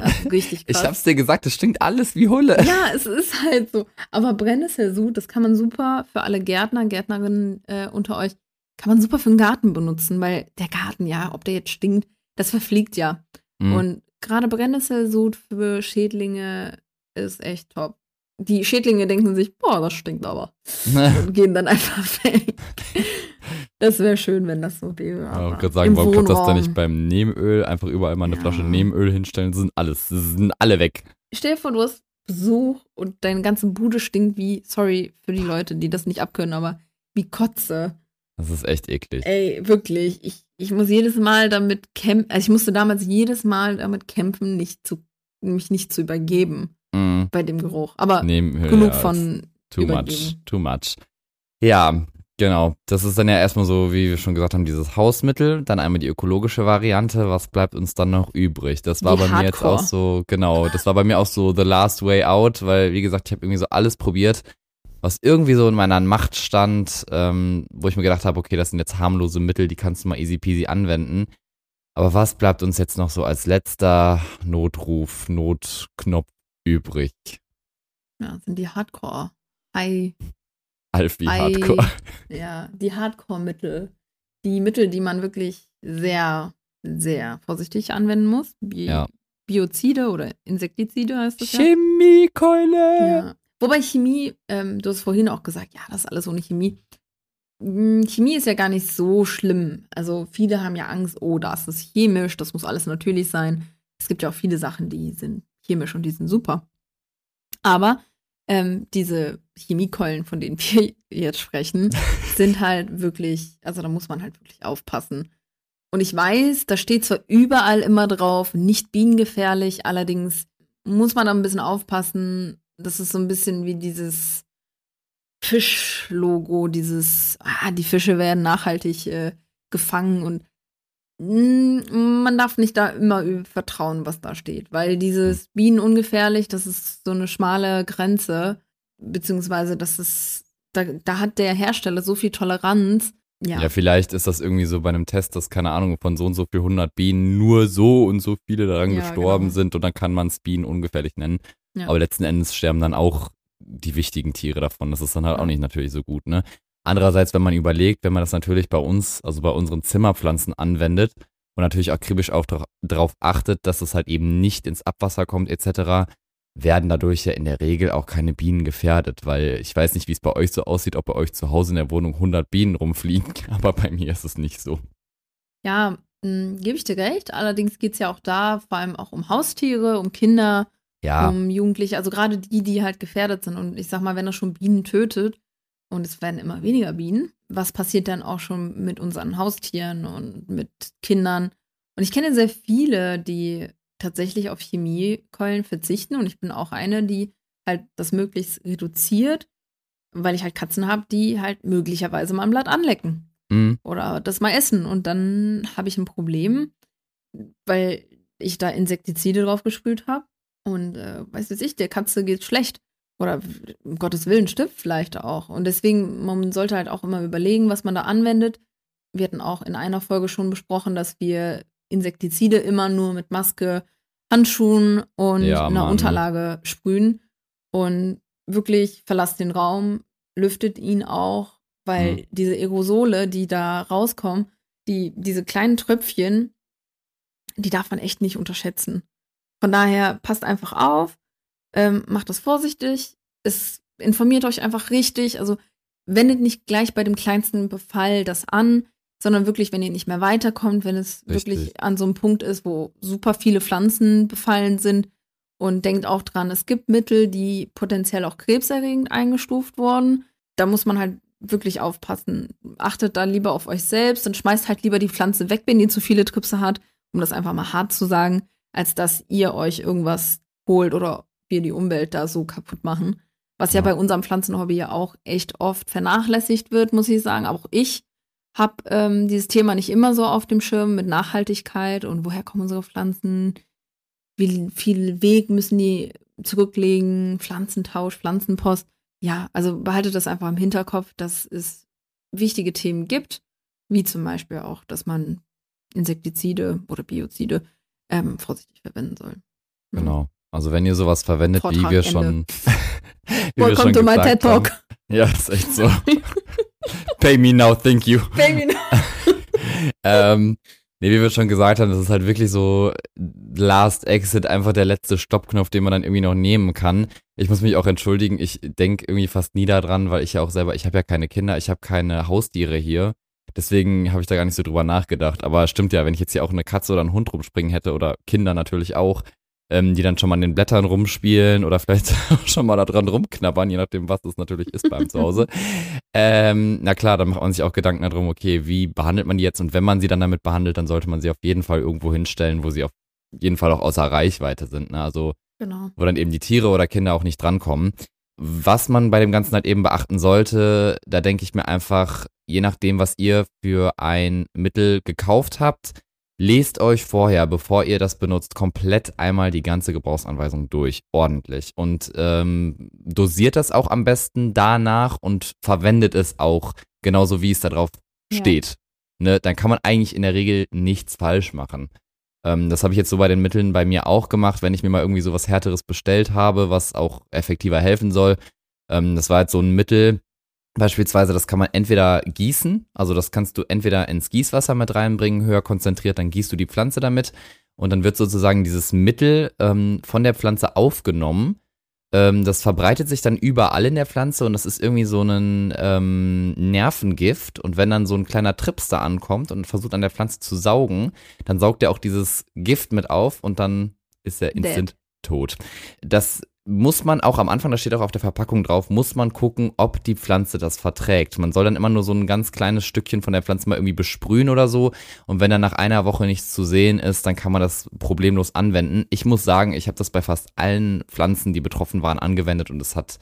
S1: also richtig krass.
S2: Ich hab's dir gesagt, es stinkt alles wie Hulle.
S1: Ja, es ist halt so. Aber Brennnesselsud, das kann man super für alle Gärtner, Gärtnerinnen äh, unter euch, kann man super für den Garten benutzen, weil der Garten, ja, ob der jetzt stinkt, das verfliegt ja.
S2: Mhm.
S1: Und gerade Brennnesselsud für Schädlinge ist echt top. Die Schädlinge denken sich, boah, das stinkt aber. Und gehen dann einfach weg. Das wäre schön, wenn das so wäre.
S2: Ja, ich gerade sagen, warum klappt das da nicht beim Nebenöl? Einfach überall mal eine
S1: Ja.
S2: Flasche Nebenöl hinstellen, sind alles, sind alle weg.
S1: Stell dir vor, du hast Besuch und deine ganze Bude stinkt wie, sorry für die Leute, die das nicht abkönnen, aber wie Kotze.
S2: Das ist echt eklig.
S1: Ey, wirklich. Ich, ich muss jedes Mal damit kämpfen, also ich musste damals jedes Mal damit kämpfen, nicht zu, mich nicht zu übergeben
S2: Mm.
S1: bei dem Geruch. Aber
S2: Nehmen,
S1: genug
S2: ja,
S1: von
S2: Too
S1: übergeben.
S2: much, too much. Ja, genau. Das ist dann ja erstmal so, wie wir schon gesagt haben, dieses Hausmittel, dann einmal die ökologische Variante. Was bleibt uns dann noch übrig? Das war
S1: Die
S2: bei mir jetzt
S1: Hardcore.
S2: auch so, genau, das war bei mir auch so the last way out, weil, wie gesagt, ich habe irgendwie so alles probiert, was irgendwie so in meiner Macht stand, ähm, wo ich mir gedacht habe, okay, das sind jetzt harmlose Mittel, die kannst du mal easy peasy anwenden. Aber was bleibt uns jetzt noch so als letzter Notruf, Notknopf übrig?
S1: Ja, sind die Hardcore. High,
S2: Alfie. Hardcore.
S1: ja, die Hardcore-Mittel. Die Mittel, die man wirklich sehr, sehr vorsichtig anwenden muss. Wie
S2: Ja.
S1: Biozide oder Insektizide heißt das.
S2: Chemiekeule.
S1: Ja. Wobei Chemie, ähm, du hast vorhin auch gesagt, ja, das ist alles ohne Chemie. Hm, Chemie ist ja gar nicht so schlimm. Also viele haben ja Angst, oh, das ist chemisch, das muss alles natürlich sein. Es gibt ja auch viele Sachen, die sind chemisch und die sind super. Aber ähm, diese Chemiekeulen, von denen wir jetzt sprechen, sind halt wirklich, also da muss man halt wirklich aufpassen. Und ich weiß, da steht zwar überall immer drauf, nicht bienengefährlich, allerdings muss man da ein bisschen aufpassen. Das ist so ein bisschen wie dieses Fischlogo, dieses, ah, die Fische werden nachhaltig äh, gefangen und mh, man darf nicht da immer vertrauen, was da steht, weil dieses Bienen ungefährlich, das ist so eine schmale Grenze, beziehungsweise das ist, da, da hat der Hersteller so viel Toleranz. Ja,
S2: Ja, vielleicht ist das irgendwie so bei einem Test, dass, keine Ahnung, von so und so viel 100 Bienen nur so und so viele daran
S1: Ja,
S2: gestorben
S1: genau.
S2: sind und dann kann man es Bienen ungefährlich nennen.
S1: Ja.
S2: Aber letzten Endes sterben dann auch die wichtigen Tiere davon. Das ist dann halt
S1: Ja.
S2: auch nicht natürlich so gut, ne? Andererseits, wenn man überlegt, wenn man das natürlich bei uns, also bei unseren Zimmerpflanzen anwendet und natürlich akribisch auch darauf achtet, dass es halt eben nicht ins Abwasser kommt etc., werden dadurch ja in der Regel auch keine Bienen gefährdet, weil ich weiß nicht, wie es bei euch so aussieht, ob bei euch zu Hause in der Wohnung 100 Bienen rumfliegen, aber bei mir ist es nicht so.
S1: Ja, mh, gebe ich dir recht. Allerdings geht es ja auch da vor allem auch um Haustiere, um Kinder,
S2: Ja,
S1: um Jugendliche, also gerade die, die halt gefährdet sind. Und ich sag mal, wenn er schon Bienen tötet und es werden immer weniger Bienen, was passiert dann auch schon mit unseren Haustieren und mit Kindern? Und ich kenne sehr viele, die tatsächlich auf Chemiekeulen verzichten und ich bin auch eine, die halt das möglichst reduziert, weil ich halt Katzen habe, die halt möglicherweise mal ein Blatt anlecken
S2: mm,
S1: oder das mal essen. Und dann habe ich ein Problem, weil ich da Insektizide drauf gesprüht habe. Und äh, weiß ich, der Katze geht schlecht. Oder um Gottes Willen stirbt vielleicht auch. Und deswegen, man sollte halt auch immer überlegen, was man da anwendet. Wir hatten auch in einer Folge schon besprochen, dass wir Insektizide immer nur mit Maske, Handschuhen und
S2: Ja,
S1: einer
S2: Mann.
S1: Unterlage sprühen. Und wirklich verlasst den Raum, lüftet ihn auch, weil
S2: Mhm.
S1: diese Aerosole, die da rauskommen, die, diese kleinen Tröpfchen, die darf man echt nicht unterschätzen. Von daher passt einfach auf, ähm, macht das vorsichtig, es informiert euch einfach richtig, also wendet nicht gleich bei dem kleinsten Befall das an, sondern wirklich, wenn ihr nicht mehr weiterkommt, wenn es
S2: Richtig.
S1: wirklich an so einem Punkt ist, wo super viele Pflanzen befallen sind und denkt auch dran, es gibt Mittel, die potenziell auch krebserregend eingestuft wurden. Da muss man halt wirklich aufpassen. Achtet da lieber auf euch selbst und schmeißt halt lieber die Pflanze weg, wenn ihr zu viele Tripse hat, um das einfach mal hart zu sagen, als dass ihr euch irgendwas holt oder wir die Umwelt da so kaputt machen. Was ja,
S2: Ja.
S1: bei unserem Pflanzenhobby ja auch echt oft vernachlässigt wird, muss ich sagen. Auch ich habe ähm, dieses Thema nicht immer so auf dem Schirm mit Nachhaltigkeit und woher kommen unsere Pflanzen, wie viel Weg müssen die zurücklegen, Pflanzentausch, Pflanzenpost. Ja, also behaltet das einfach im Hinterkopf, dass es wichtige Themen gibt, wie zum Beispiel auch, dass man Insektizide oder Biozide ähm, vorsichtig verwenden soll. Ja.
S2: genau. Also wenn ihr sowas verwendet, wie
S1: Vortrag
S2: wir
S1: Ende.
S2: schon, wie wir
S1: Welcome
S2: schon
S1: to my TED Talk.
S2: haben. Ja, ist echt so. Pay me now, thank you.
S1: Baby.
S2: ähm, nee, wie wir schon gesagt haben, das ist halt wirklich so Last Exit, einfach der letzte Stoppknopf, den man dann irgendwie noch nehmen kann. Ich muss mich auch entschuldigen, ich denke irgendwie fast nie daran, weil ich ja auch selber, ich habe ja keine Kinder, ich habe keine Haustiere hier. Deswegen habe ich da gar nicht so drüber nachgedacht. Aber stimmt ja, wenn ich jetzt hier auch eine Katze oder einen Hund rumspringen hätte oder Kinder natürlich auch, ähm, die dann schon mal an den Blättern rumspielen oder vielleicht auch schon mal da dran rumknabbern, je nachdem, was es natürlich ist beim Zuhause. Ähm, na klar, dann macht man sich auch Gedanken darum, okay, wie behandelt man die jetzt? Und wenn man sie dann damit behandelt, dann sollte man sie auf jeden Fall irgendwo hinstellen, wo sie auf jeden Fall auch außer Reichweite sind. Ne? Also
S1: Genau.
S2: wo dann eben die Tiere oder Kinder auch nicht drankommen. Was man bei dem Ganzen halt eben beachten sollte, da denke ich mir einfach, je nachdem, was ihr für ein Mittel gekauft habt, lest euch vorher, bevor ihr das benutzt, komplett einmal die ganze Gebrauchsanweisung durch, ordentlich. Und ähm, dosiert das auch am besten danach und verwendet es auch genauso, wie es da drauf
S1: Ja.
S2: steht. Ne? Dann kann man eigentlich in der Regel nichts falsch machen. Ähm, das habe ich jetzt so bei den Mitteln bei mir auch gemacht, wenn ich mir mal irgendwie so was Härteres bestellt habe, was auch effektiver helfen soll. Ähm, das war jetzt so ein Mittel, beispielsweise, das kann man entweder gießen, also das kannst du entweder ins Gießwasser mit reinbringen, höher konzentriert, dann gießt du die Pflanze damit und dann wird sozusagen dieses Mittel ähm, von der Pflanze aufgenommen. Ähm, das verbreitet sich dann überall in der Pflanze und das ist irgendwie so ein ähm, Nervengift. Und wenn dann so ein kleiner Trips da ankommt und versucht an der Pflanze zu saugen, dann saugt er auch dieses Gift mit auf und dann ist er
S1: Dead.
S2: instant tot. Das muss man auch am Anfang, das steht auch auf der Verpackung drauf, muss man gucken, ob die Pflanze das verträgt. Man soll dann immer nur so ein ganz kleines Stückchen von der Pflanze mal irgendwie besprühen oder so. Und wenn dann nach einer Woche nichts zu sehen ist, dann kann man das problemlos anwenden. Ich muss sagen, ich habe das bei fast allen Pflanzen, die betroffen waren, angewendet und es hat,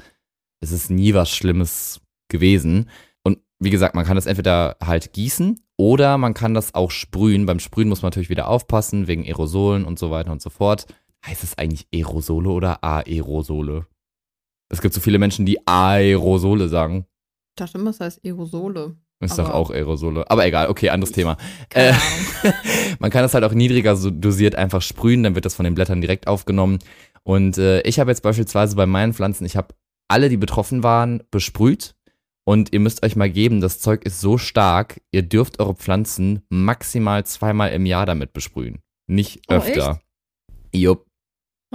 S2: es ist nie was Schlimmes gewesen. Und wie gesagt, man kann das entweder halt gießen oder man kann das auch sprühen. Beim Sprühen muss man natürlich wieder aufpassen, wegen Aerosolen und so weiter und so fort. Heißt es eigentlich Aerosole oder Aerosole? Es gibt so viele Menschen, die Aerosole sagen.
S1: Ich dachte immer, es heißt Aerosole.
S2: Ist doch auch Aerosole. Aber egal, okay, anderes Thema. Äh. Man kann das halt auch niedriger so dosiert einfach sprühen, dann wird das von den Blättern direkt aufgenommen. Und äh, ich habe jetzt beispielsweise bei meinen Pflanzen, ich habe alle, die betroffen waren, besprüht. Und ihr müsst euch mal geben, das Zeug ist so stark, ihr dürft eure Pflanzen maximal zweimal im Jahr damit besprühen. Nicht
S1: Oh,
S2: öfter. Jupp.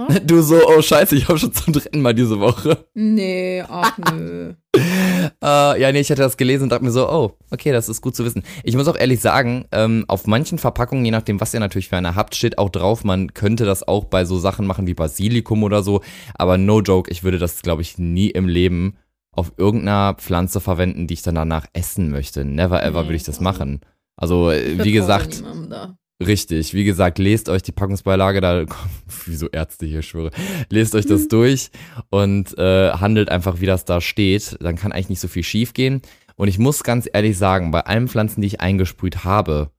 S1: Hm?
S2: Du so, oh scheiße, ich habe schon zum dritten Mal diese Woche.
S1: Nee, ach nö.
S2: Äh, ja, nee, ich hatte das gelesen und dachte mir so, oh, okay, das ist gut zu wissen. Ich muss auch ehrlich sagen, ähm, auf manchen Verpackungen, je nachdem, was ihr natürlich für eine habt, steht auch drauf, man könnte das auch bei so Sachen machen wie Basilikum oder so. Aber no joke, ich würde das, glaube ich, nie im Leben auf irgendeiner Pflanze verwenden, die ich dann danach essen möchte. Never ever
S1: Nee,
S2: würde ich das
S1: also,
S2: machen. Also, äh, wie gesagt,
S1: Da.
S2: Richtig, wie gesagt, lest euch die Packungsbeilage, da, wie so Ärzte hier schwöre, lest euch das durch und äh, handelt einfach, wie das da steht. Dann kann eigentlich nicht so viel schief gehen. Und ich muss ganz ehrlich sagen, bei allen Pflanzen, die ich eingesprüht habe,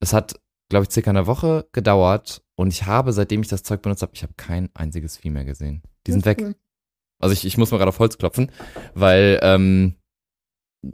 S2: es hat, glaube ich, circa eine Woche gedauert und ich habe, seitdem ich das Zeug benutzt habe, ich habe kein einziges Vieh mehr gesehen. Die sind weg. Also ich, ich muss mal gerade auf Holz klopfen, weil ähm,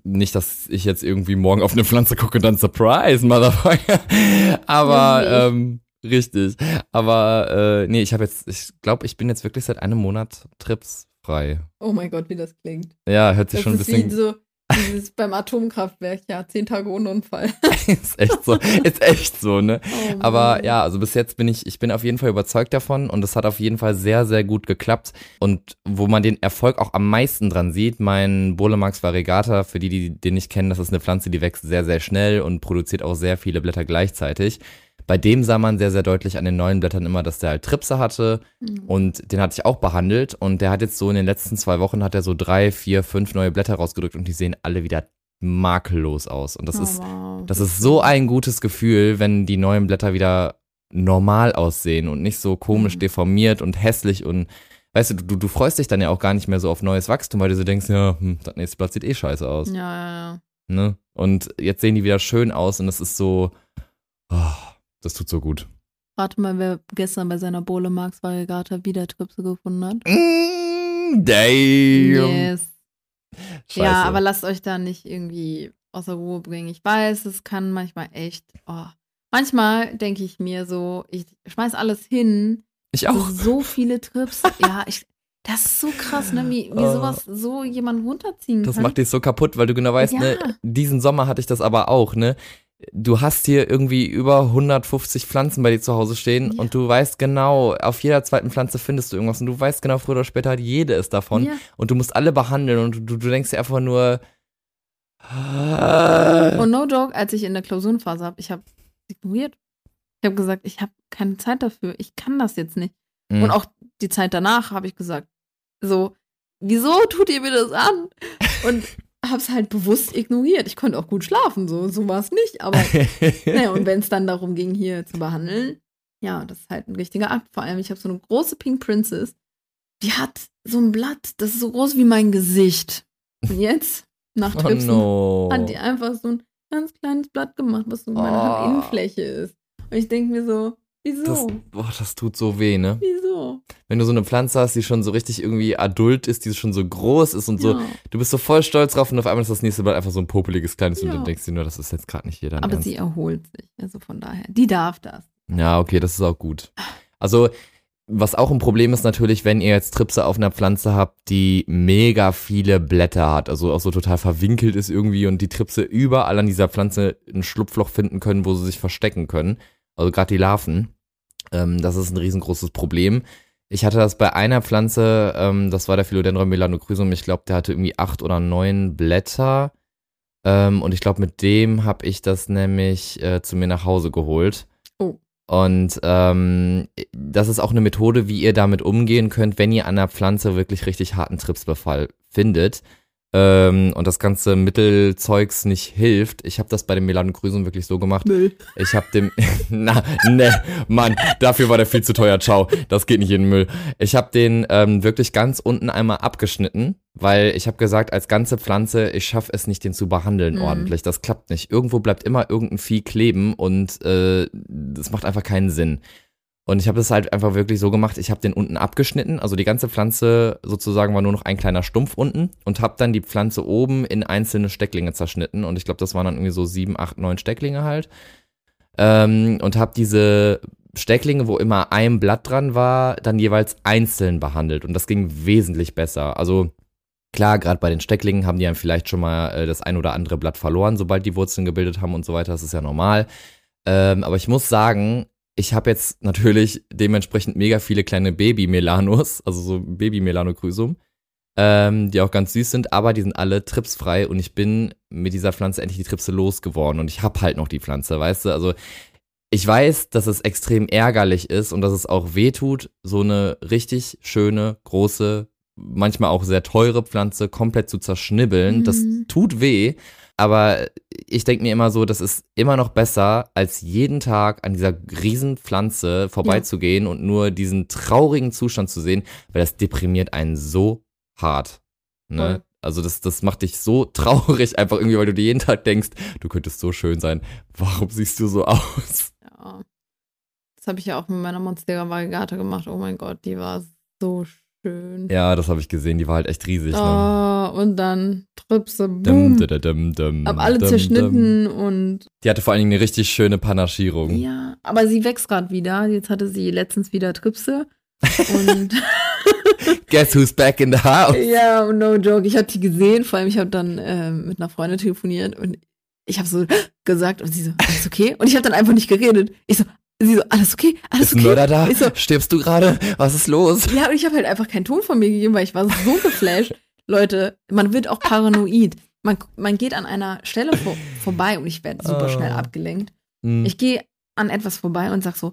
S2: nicht, dass ich jetzt irgendwie morgen auf eine Pflanze gucke und dann Surprise, Motherfucker. Aber ähm, richtig. Aber äh, nee, ich habe jetzt, ich glaube, ich bin jetzt wirklich seit einem Monat tripsfrei.
S1: Oh mein Gott, wie das klingt.
S2: Ja, hört sich
S1: Das
S2: schon ein bisschen.
S1: so dieses beim Atomkraftwerk, ja, zehn Tage ohne Unfall.
S2: ist echt so, ist echt so, ne?
S1: Oh
S2: Aber ja, also bis jetzt bin ich, ich bin auf jeden Fall überzeugt davon und es hat auf jeden Fall sehr, sehr gut geklappt. Und wo man den Erfolg auch am meisten dran sieht, mein Bolemax variegata, für die, die den nicht kennen, das ist eine Pflanze, die wächst sehr, sehr schnell und produziert auch sehr viele Blätter gleichzeitig. Bei dem sah man sehr, sehr deutlich an den neuen Blättern immer, dass der halt Tripse hatte
S1: Mhm.
S2: und den hatte ich auch behandelt und der hat jetzt so in den letzten zwei Wochen hat er so drei, vier, fünf neue Blätter rausgedrückt und die sehen alle wieder makellos aus. Und das
S1: Oh,
S2: ist
S1: wow.
S2: das ist so ein gutes Gefühl, wenn die neuen Blätter wieder normal aussehen und nicht so komisch
S1: Mhm.
S2: deformiert und hässlich und weißt du, du, du freust dich dann ja auch gar nicht mehr so auf neues Wachstum, weil du so denkst, ja, hm, das nächste Blatt sieht eh scheiße aus.
S1: Ja, ja, ja.
S2: Ne? Und jetzt sehen die wieder schön aus und es ist so, oh, das tut so gut.
S1: Rate mal, wer gestern bei seiner Bowle Marx Variegata wieder Tripse gefunden hat.
S2: Mm, damn.
S1: Yes.
S2: Scheiße.
S1: Ja, aber lasst euch da nicht irgendwie außer Ruhe bringen. Ich weiß, es kann manchmal echt. Oh. Manchmal denke ich mir so, ich schmeiß alles hin.
S2: ich auch.
S1: So viele Trips. ja, ich. Das ist so krass, ne? Wie, wie
S2: Oh.
S1: sowas so jemanden runterziehen
S2: Das
S1: kann.
S2: macht dich so kaputt, weil du genau weißt,
S1: Ja.
S2: ne, diesen Sommer hatte ich das aber auch, ne? Du hast hier irgendwie über 150 Pflanzen bei dir zu Hause stehen
S1: Ja.
S2: und du weißt genau, auf jeder zweiten Pflanze findest du irgendwas und du weißt genau, früher oder später hat jede ist davon
S1: Ja.
S2: und du musst alle behandeln und du, du denkst dir einfach nur.
S1: Und no joke, als ich in der Klausurenphase habe, ich habe ignoriert. Ich habe gesagt, ich habe keine Zeit dafür. Ich kann das jetzt nicht.
S2: Mhm.
S1: Und auch die Zeit danach habe ich gesagt, so, wieso tut ihr mir das an? Und hab's halt bewusst ignoriert. Ich konnte auch gut schlafen, so, so war es nicht. Aber naja, und wenn es dann darum ging, hier zu behandeln, ja, das ist halt ein richtiger Akt. Vor allem, ich habe so eine große Pink Princess, die hat so ein Blatt, das ist so groß wie mein Gesicht. Und jetzt, nach
S2: oh
S1: Tripsen,
S2: no.
S1: hat die einfach so ein ganz kleines Blatt gemacht, was so meine
S2: Oh.
S1: Handinnenfläche ist. Und ich denke mir so, wieso?
S2: das, boah, das tut so weh, ne?
S1: wieso?
S2: Wenn du so eine Pflanze hast, die schon so richtig irgendwie adult ist, die schon so groß ist und so,
S1: Ja.
S2: du bist so voll stolz drauf und auf einmal ist das nächste Blatt einfach so ein popeliges kleines und
S1: Ja.
S2: du denkst dir nur, das ist jetzt gerade nicht jeder.
S1: Aber
S2: Ernst.
S1: sie erholt sich. Also von daher, die darf das.
S2: Ja, okay, das ist auch gut. Also, was auch ein Problem ist natürlich, wenn ihr jetzt Tripse auf einer Pflanze habt, die mega viele Blätter hat, also auch so total verwinkelt ist irgendwie und die Tripse überall an dieser Pflanze ein Schlupfloch finden können, wo sie sich verstecken können. Also gerade die Larven. Ähm, das ist ein riesengroßes Problem. Ich hatte das bei einer Pflanze, ähm, das war der Philodendron melanocrysum, ich glaube, der hatte irgendwie acht oder neun Blätter. Ähm, und ich glaube, mit dem habe ich das nämlich äh, zu mir nach Hause geholt.
S1: Oh.
S2: Und ähm, das ist auch eine Methode, wie ihr damit umgehen könnt, wenn ihr an der Pflanze wirklich richtig harten Tripsbefall findet ähm, und das ganze Mittelzeugs nicht hilft. Ich habe das bei dem Melanocrysum wirklich so gemacht.
S1: Müll.
S2: Ich habe dem, na, ne, Mann, dafür war der viel zu teuer. Ciao, das geht nicht in den Müll. Ich habe den ähm, wirklich ganz unten einmal abgeschnitten, weil ich habe gesagt, als ganze Pflanze, ich schaffe es nicht, den zu behandeln
S1: Mhm.
S2: ordentlich. Das klappt nicht. Irgendwo bleibt immer irgendein Vieh kleben und äh, das macht einfach keinen Sinn. Und ich habe das halt einfach wirklich so gemacht, ich habe den unten abgeschnitten, also die ganze Pflanze sozusagen war nur noch ein kleiner Stumpf unten und habe dann die Pflanze oben in einzelne Stecklinge zerschnitten und ich glaube, das waren dann irgendwie so sieben, acht, neun Stecklinge halt. Ähm, und habe diese Stecklinge, wo immer ein Blatt dran war, dann jeweils einzeln behandelt und das ging wesentlich besser. Also klar, gerade bei den Stecklingen haben die dann vielleicht schon mal äh, das ein oder andere Blatt verloren, sobald die Wurzeln gebildet haben und so weiter, das ist ja normal. Ähm, aber ich muss sagen, ich habe jetzt natürlich dementsprechend mega viele kleine Baby-Melanos, also so Baby-Melanocrysum, ähm, die auch ganz süß sind, aber die sind alle tripsfrei und ich bin mit dieser Pflanze endlich die Tripse losgeworden und ich habe halt noch die Pflanze, weißt du, also ich weiß, dass es extrem ärgerlich ist und dass es auch weh tut, so eine richtig schöne, große, manchmal auch sehr teure Pflanze komplett zu zerschnibbeln. Das
S1: Mhm.
S2: tut weh, aber ich denke mir immer so, das ist immer noch besser, als jeden Tag an dieser riesen Pflanze vorbeizugehen und nur diesen traurigen Zustand zu sehen, weil das deprimiert einen so hart. Ne?
S1: Voll.
S2: Also das, das macht dich so traurig, einfach irgendwie, weil du dir jeden Tag denkst, du könntest so schön sein. Warum siehst du so aus?
S1: Ja. Das habe ich ja auch mit meiner Monstera Variegata gemacht. Oh mein Gott, die war so schön.
S2: Ja, das habe ich gesehen, die war halt echt riesig. Ne?
S1: Oh, und dann Tripse,
S2: Dum,
S1: boom.
S2: dum, dum, dum,
S1: Hab alle zerschnitten und.
S2: Die hatte vor allen Dingen eine richtig schöne Panaschierung.
S1: ja, aber sie wächst gerade wieder. Jetzt hatte sie letztens wieder Tripse. Und
S2: Guess who's back in the house?
S1: ja, no joke. Ich habe die gesehen. Vor allem, ich habe dann ähm, mit einer Freundin telefoniert und ich habe so gesagt und sie so, alles okay? Und ich habe dann einfach nicht geredet. Ich so, sie so, alles okay? Alles
S2: Ist
S1: okay?
S2: Mörder da?
S1: Ich so,
S2: Stirbst du gerade? Was ist los?
S1: Ja, und ich habe halt einfach keinen Ton von mir gegeben, weil ich war so geflasht. Leute, man wird auch paranoid. Man, man geht an einer Stelle vor, vorbei und ich werde super
S2: Oh.
S1: schnell abgelenkt.
S2: Hm.
S1: Ich gehe an etwas vorbei und sag so,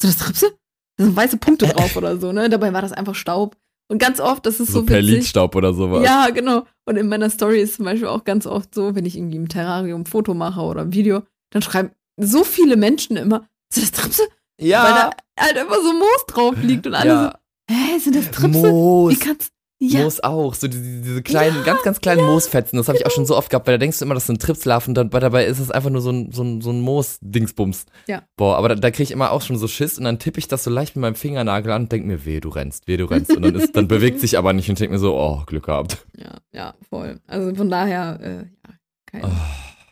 S1: so das Tripse? Da sind weiße Punkte drauf oder so, ne? Dabei war das einfach Staub. Und ganz oft, das ist
S2: so
S1: so.
S2: Perlitstaub oder sowas.
S1: Ja, genau. Und in meiner Story ist zum Beispiel auch ganz oft so, wenn ich irgendwie im Terrarium ein Foto mache oder ein Video, dann schreiben so viele Menschen immer, sind das Tripse? Weil da halt immer so Moos drauf liegt und alle
S2: ja.
S1: so, hä, sind das Tripse?
S2: Moos.
S1: Wie kannst ja,
S2: Moos auch. So diese, diese kleinen,
S1: Ja,
S2: ganz, ganz kleinen Moosfetzen. Das habe ich auch schon so oft gehabt, weil da denkst du immer, das sind Tripslarven, dann, dabei ist es einfach nur so ein, so ein, so ein Moos-Dingsbums.
S1: Ja.
S2: Boah, aber da, da kriege ich immer auch schon so Schiss und dann tippe ich das so leicht mit meinem Fingernagel an und denk mir, weh, du rennst, weh, du rennst. Und dann, ist, dann bewegt sich aber nicht und denk mir so, oh, Glück gehabt.
S1: ja, ja, voll. Also von daher, äh, ja, kein,
S2: Oh.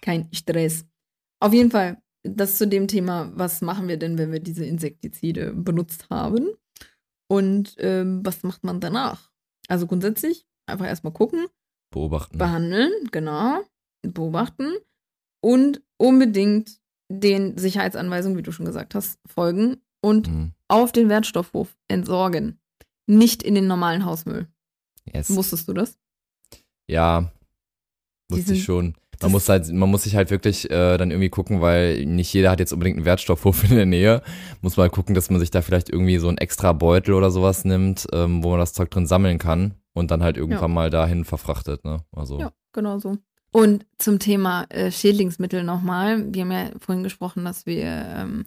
S1: kein Stress. Auf jeden Fall, das zu dem Thema, was machen wir denn, wenn wir diese Insektizide benutzt haben? Und ähm, was macht man danach? Also grundsätzlich einfach erstmal gucken,
S2: Beobachten.
S1: behandeln, genau, beobachten und unbedingt den Sicherheitsanweisungen, wie du schon gesagt hast, folgen und
S2: Hm.
S1: auf den Wertstoffhof entsorgen. Nicht in den normalen Hausmüll.
S2: Yes.
S1: Wusstest du das?
S2: Ja, wusste ich schon. Man muss halt, man muss sich halt wirklich äh, dann irgendwie gucken, weil nicht jeder hat jetzt unbedingt einen Wertstoffhof in der Nähe. Muss mal gucken, dass man sich da vielleicht irgendwie so einen extra Beutel oder sowas nimmt, ähm, wo man das Zeug drin sammeln kann und dann halt irgendwann
S1: Ja.
S2: mal dahin verfrachtet, ne? Also.
S1: Ja, genau so. Und zum Thema äh, Schädlingsmittel nochmal. Wir haben ja vorhin gesprochen, dass wir, ähm,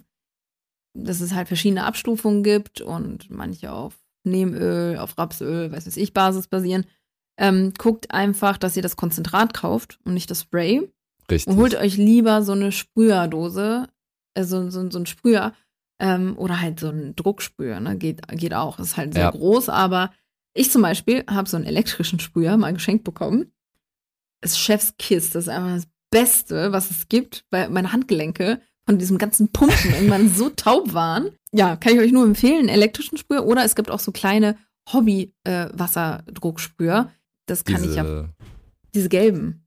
S1: dass es halt verschiedene Abstufungen gibt und manche auf Neemöl, auf Rapsöl, weiß was ich, Basis basieren. Ähm, guckt einfach, dass ihr das Konzentrat kauft und nicht das Spray.
S2: Richtig.
S1: Und holt euch lieber so eine Sprüherdose, also so, so ein Sprüher ähm, oder halt so ein Drucksprüher, ne? Geht, geht auch. Ist halt sehr
S2: Ja.
S1: groß, aber ich zum Beispiel habe so einen elektrischen Sprüher mal geschenkt bekommen. Das Chef's Kiss, das ist einfach das Beste, was es gibt, weil meine Handgelenke von diesem ganzen Pumpen irgendwann so taub waren. Ja, kann ich euch nur empfehlen, einen elektrischen Sprüher oder es gibt auch so kleine Hobby-Wasserdrucksprüher. Das kann ich ja,
S2: Diese-
S1: diese gelben,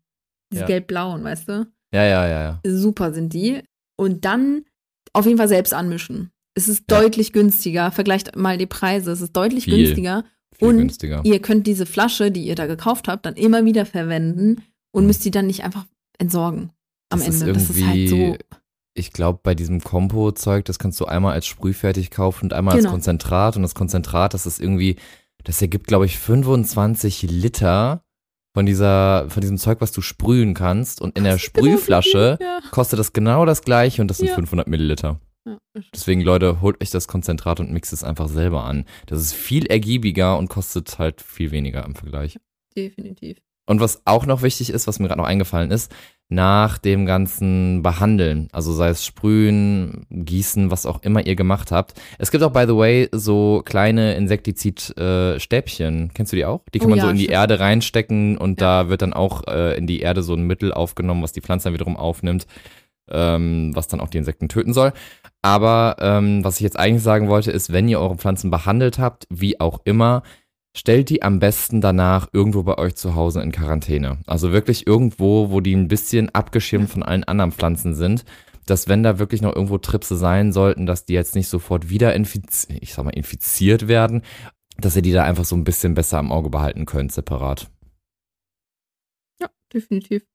S1: diese
S2: Ja.
S1: gelb-blauen, weißt du?
S2: Ja, ja, ja, ja.
S1: super sind die. Und dann auf jeden Fall selbst anmischen. Es ist
S2: Ja.
S1: deutlich günstiger. Vergleicht mal die Preise. Es ist deutlich
S2: Viel.
S1: günstiger.
S2: Viel
S1: Und
S2: günstiger.
S1: Ihr könnt diese Flasche, die ihr da gekauft habt, dann immer wieder verwenden und
S2: Mhm.
S1: müsst die dann nicht einfach entsorgen am
S2: Das ist
S1: Ende. das ist halt so.
S2: Ich glaube, bei diesem Kompo-Zeug, das kannst du einmal als Sprühfertig kaufen und einmal als
S1: Genau.
S2: Konzentrat. Und das Konzentrat, das ist irgendwie, das ergibt, glaube ich, 25 Liter von dieser, von diesem Zeug, was du sprühen kannst. Und in der
S1: genau
S2: Sprühflasche
S1: Ja.
S2: kostet das genau das gleiche und das sind
S1: Ja.
S2: 500 Milliliter.
S1: Ja,
S2: Deswegen, Leute, holt euch das Konzentrat und mixt es einfach selber an. Das ist viel ergiebiger und kostet halt viel weniger im Vergleich.
S1: definitiv.
S2: Und was auch noch wichtig ist, was mir gerade noch eingefallen ist, nach dem ganzen Behandeln, also sei es Sprühen, Gießen, was auch immer ihr gemacht habt. Es gibt auch, by the way, so kleine Insektizid-Stäbchen. Kennst du die auch? Die kann
S1: Oh
S2: man
S1: ja,
S2: so in die. Erde reinstecken und
S1: Ja.
S2: da wird dann auch äh, in die Erde so ein Mittel aufgenommen, was die Pflanze dann wiederum aufnimmt, ähm, was dann auch die Insekten töten soll. Aber ähm, was ich jetzt eigentlich sagen wollte, ist, wenn ihr eure Pflanzen behandelt habt, wie auch immer, stellt die am besten danach irgendwo bei euch zu Hause in Quarantäne. Also wirklich irgendwo, wo die ein bisschen abgeschirmt von allen anderen Pflanzen sind, dass wenn da wirklich noch irgendwo Tripse sein sollten, dass die jetzt nicht sofort wieder infiziert, ich sag mal, infiziert werden, dass ihr die da einfach so ein bisschen besser im Auge behalten könnt, separat.
S1: Ja, definitiv.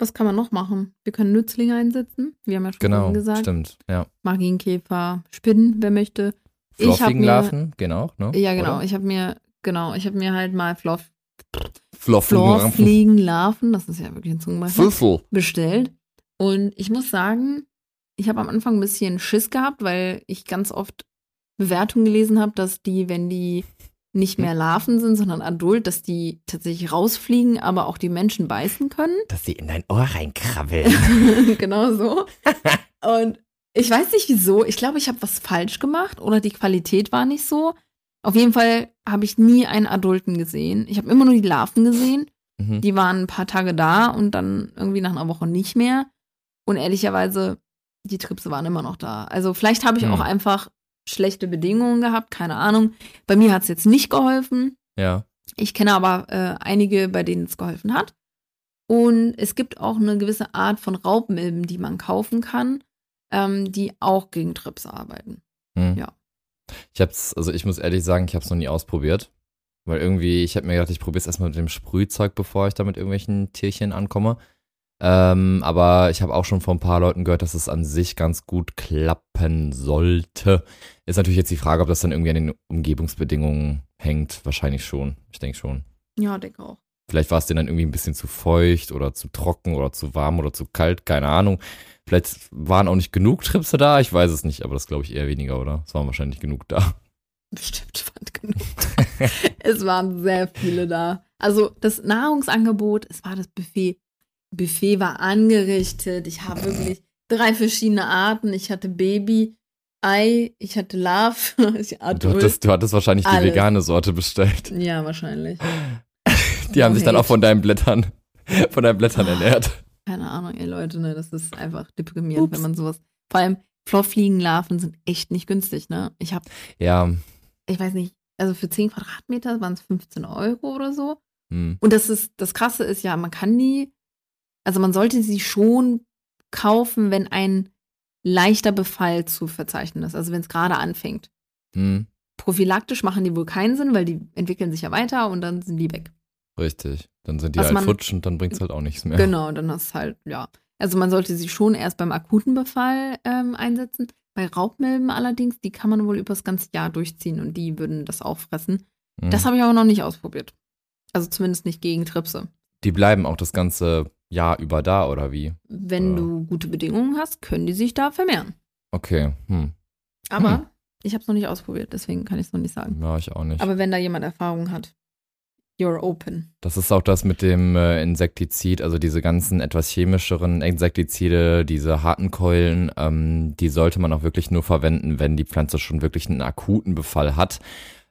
S1: Was kann man noch machen? Wir können Nützlinge einsetzen. Wir haben ja schon
S2: Genau,
S1: gesagt.
S2: stimmt, ja.
S1: Marienkäfer, Spinnen, wer möchte. Ich hab
S2: Floffigen
S1: mir-
S2: Larven, genau, ne?
S1: Ja, genau.
S2: Oder?
S1: Ich habe mir, genau, ich habe mir halt mal
S2: Larven.
S1: Florfliegenlarven, das ist ja wirklich ein Zungenbrecher, bestellt. Und ich muss sagen, ich habe am Anfang ein bisschen Schiss gehabt, weil ich ganz oft Bewertungen gelesen habe, dass die, wenn die nicht mehr Larven sind, sondern adult, dass die tatsächlich rausfliegen, aber auch die Menschen beißen können.
S2: Dass sie in dein Ohr reinkrabbeln.
S1: genau so. Und ich weiß nicht wieso. Ich glaube, ich habe was falsch gemacht oder die Qualität war nicht so. Auf jeden Fall habe ich nie einen Adulten gesehen. Ich habe immer nur die Larven gesehen.
S2: Mhm.
S1: Die waren ein paar Tage da und dann irgendwie nach einer Woche nicht mehr. Und ehrlicherweise, die Tripse waren immer noch da. Also vielleicht habe ich
S2: Hm.
S1: auch einfach schlechte Bedingungen gehabt, keine Ahnung. Bei mir hat es jetzt nicht geholfen.
S2: Ja.
S1: Ich kenne aber äh, einige, bei denen es geholfen hat. Und es gibt auch eine gewisse Art von Raubmilben, die man kaufen kann, ähm, die auch gegen Tripse arbeiten.
S2: Hm.
S1: Ja.
S2: Ich hab's, also ich muss ehrlich sagen, ich hab's noch nie ausprobiert. Weil irgendwie, ich habe mir gedacht, ich probiere es erstmal mit dem Sprühzeug, bevor ich da mit irgendwelchen Tierchen ankomme. Ähm, aber ich habe auch schon von ein paar Leuten gehört, dass es an sich ganz gut klappen sollte. Ist natürlich jetzt die Frage, ob das dann irgendwie an den Umgebungsbedingungen hängt. Wahrscheinlich schon. Ich denke schon.
S1: Ja, denke auch.
S2: Vielleicht war es denen dann irgendwie ein bisschen zu feucht oder zu trocken oder zu warm oder zu kalt, keine Ahnung. Vielleicht waren auch nicht genug Tripse da, ich weiß es nicht, aber das glaube ich eher weniger, oder? Es waren wahrscheinlich genug da.
S1: Bestimmt fand genug. es waren sehr viele da. Also das Nahrungsangebot, es war das Buffet. Buffet war angerichtet. Ich habe wirklich drei verschiedene Arten. Ich hatte Baby, Ei, ich hatte Love, ich
S2: Du
S1: Adult.
S2: hattest, du hattest wahrscheinlich die
S1: Alles.
S2: vegane Sorte bestellt.
S1: Ja, wahrscheinlich.
S2: Die haben
S1: No
S2: sich dann auch von deinen Blättern, von deinen Blättern
S1: Ah.
S2: ernährt.
S1: Keine Ahnung, ey Leute, ne, das ist einfach deprimierend, wenn man sowas. Vor allem Florfliegenlarven sind echt nicht günstig, ne? Ich habe,
S2: Ja,
S1: ich weiß nicht, also für 10 Quadratmeter waren es 15 Euro oder so.
S2: hm.
S1: Und das ist, das Krasse ist ja, man kann die, also man sollte sie schon kaufen, wenn ein leichter Befall zu verzeichnen ist, also wenn es gerade anfängt.
S2: Hm.
S1: Prophylaktisch machen die wohl keinen Sinn, weil die entwickeln sich ja weiter und dann sind die weg.
S2: Richtig. Dann sind die
S1: Was
S2: halt
S1: man-
S2: futsch und dann bringt es halt auch nichts mehr.
S1: Genau, dann hast halt, ja. Also man sollte sie schon erst beim akuten Befall ähm, einsetzen. Bei Raubmilben allerdings, die kann man wohl übers ganze Jahr durchziehen und die würden das auch fressen.
S2: Mhm.
S1: Das habe ich aber noch nicht ausprobiert. Also zumindest nicht gegen Tripse.
S2: die bleiben auch das ganze Jahr über da, oder wie?
S1: Wenn
S2: Ja.
S1: du gute Bedingungen hast, können die sich da vermehren.
S2: Okay. Hm.
S1: Aber
S2: Hm.
S1: ich habe es noch nicht ausprobiert, deswegen kann ich es noch nicht sagen.
S2: Ja, ich auch nicht.
S1: Aber wenn da jemand Erfahrung hat, you're open.
S2: Das ist auch das mit dem äh, Insektizid, also diese ganzen etwas chemischeren Insektizide, diese harten Keulen, ähm, die sollte man auch wirklich nur verwenden, wenn die Pflanze schon wirklich einen akuten Befall hat.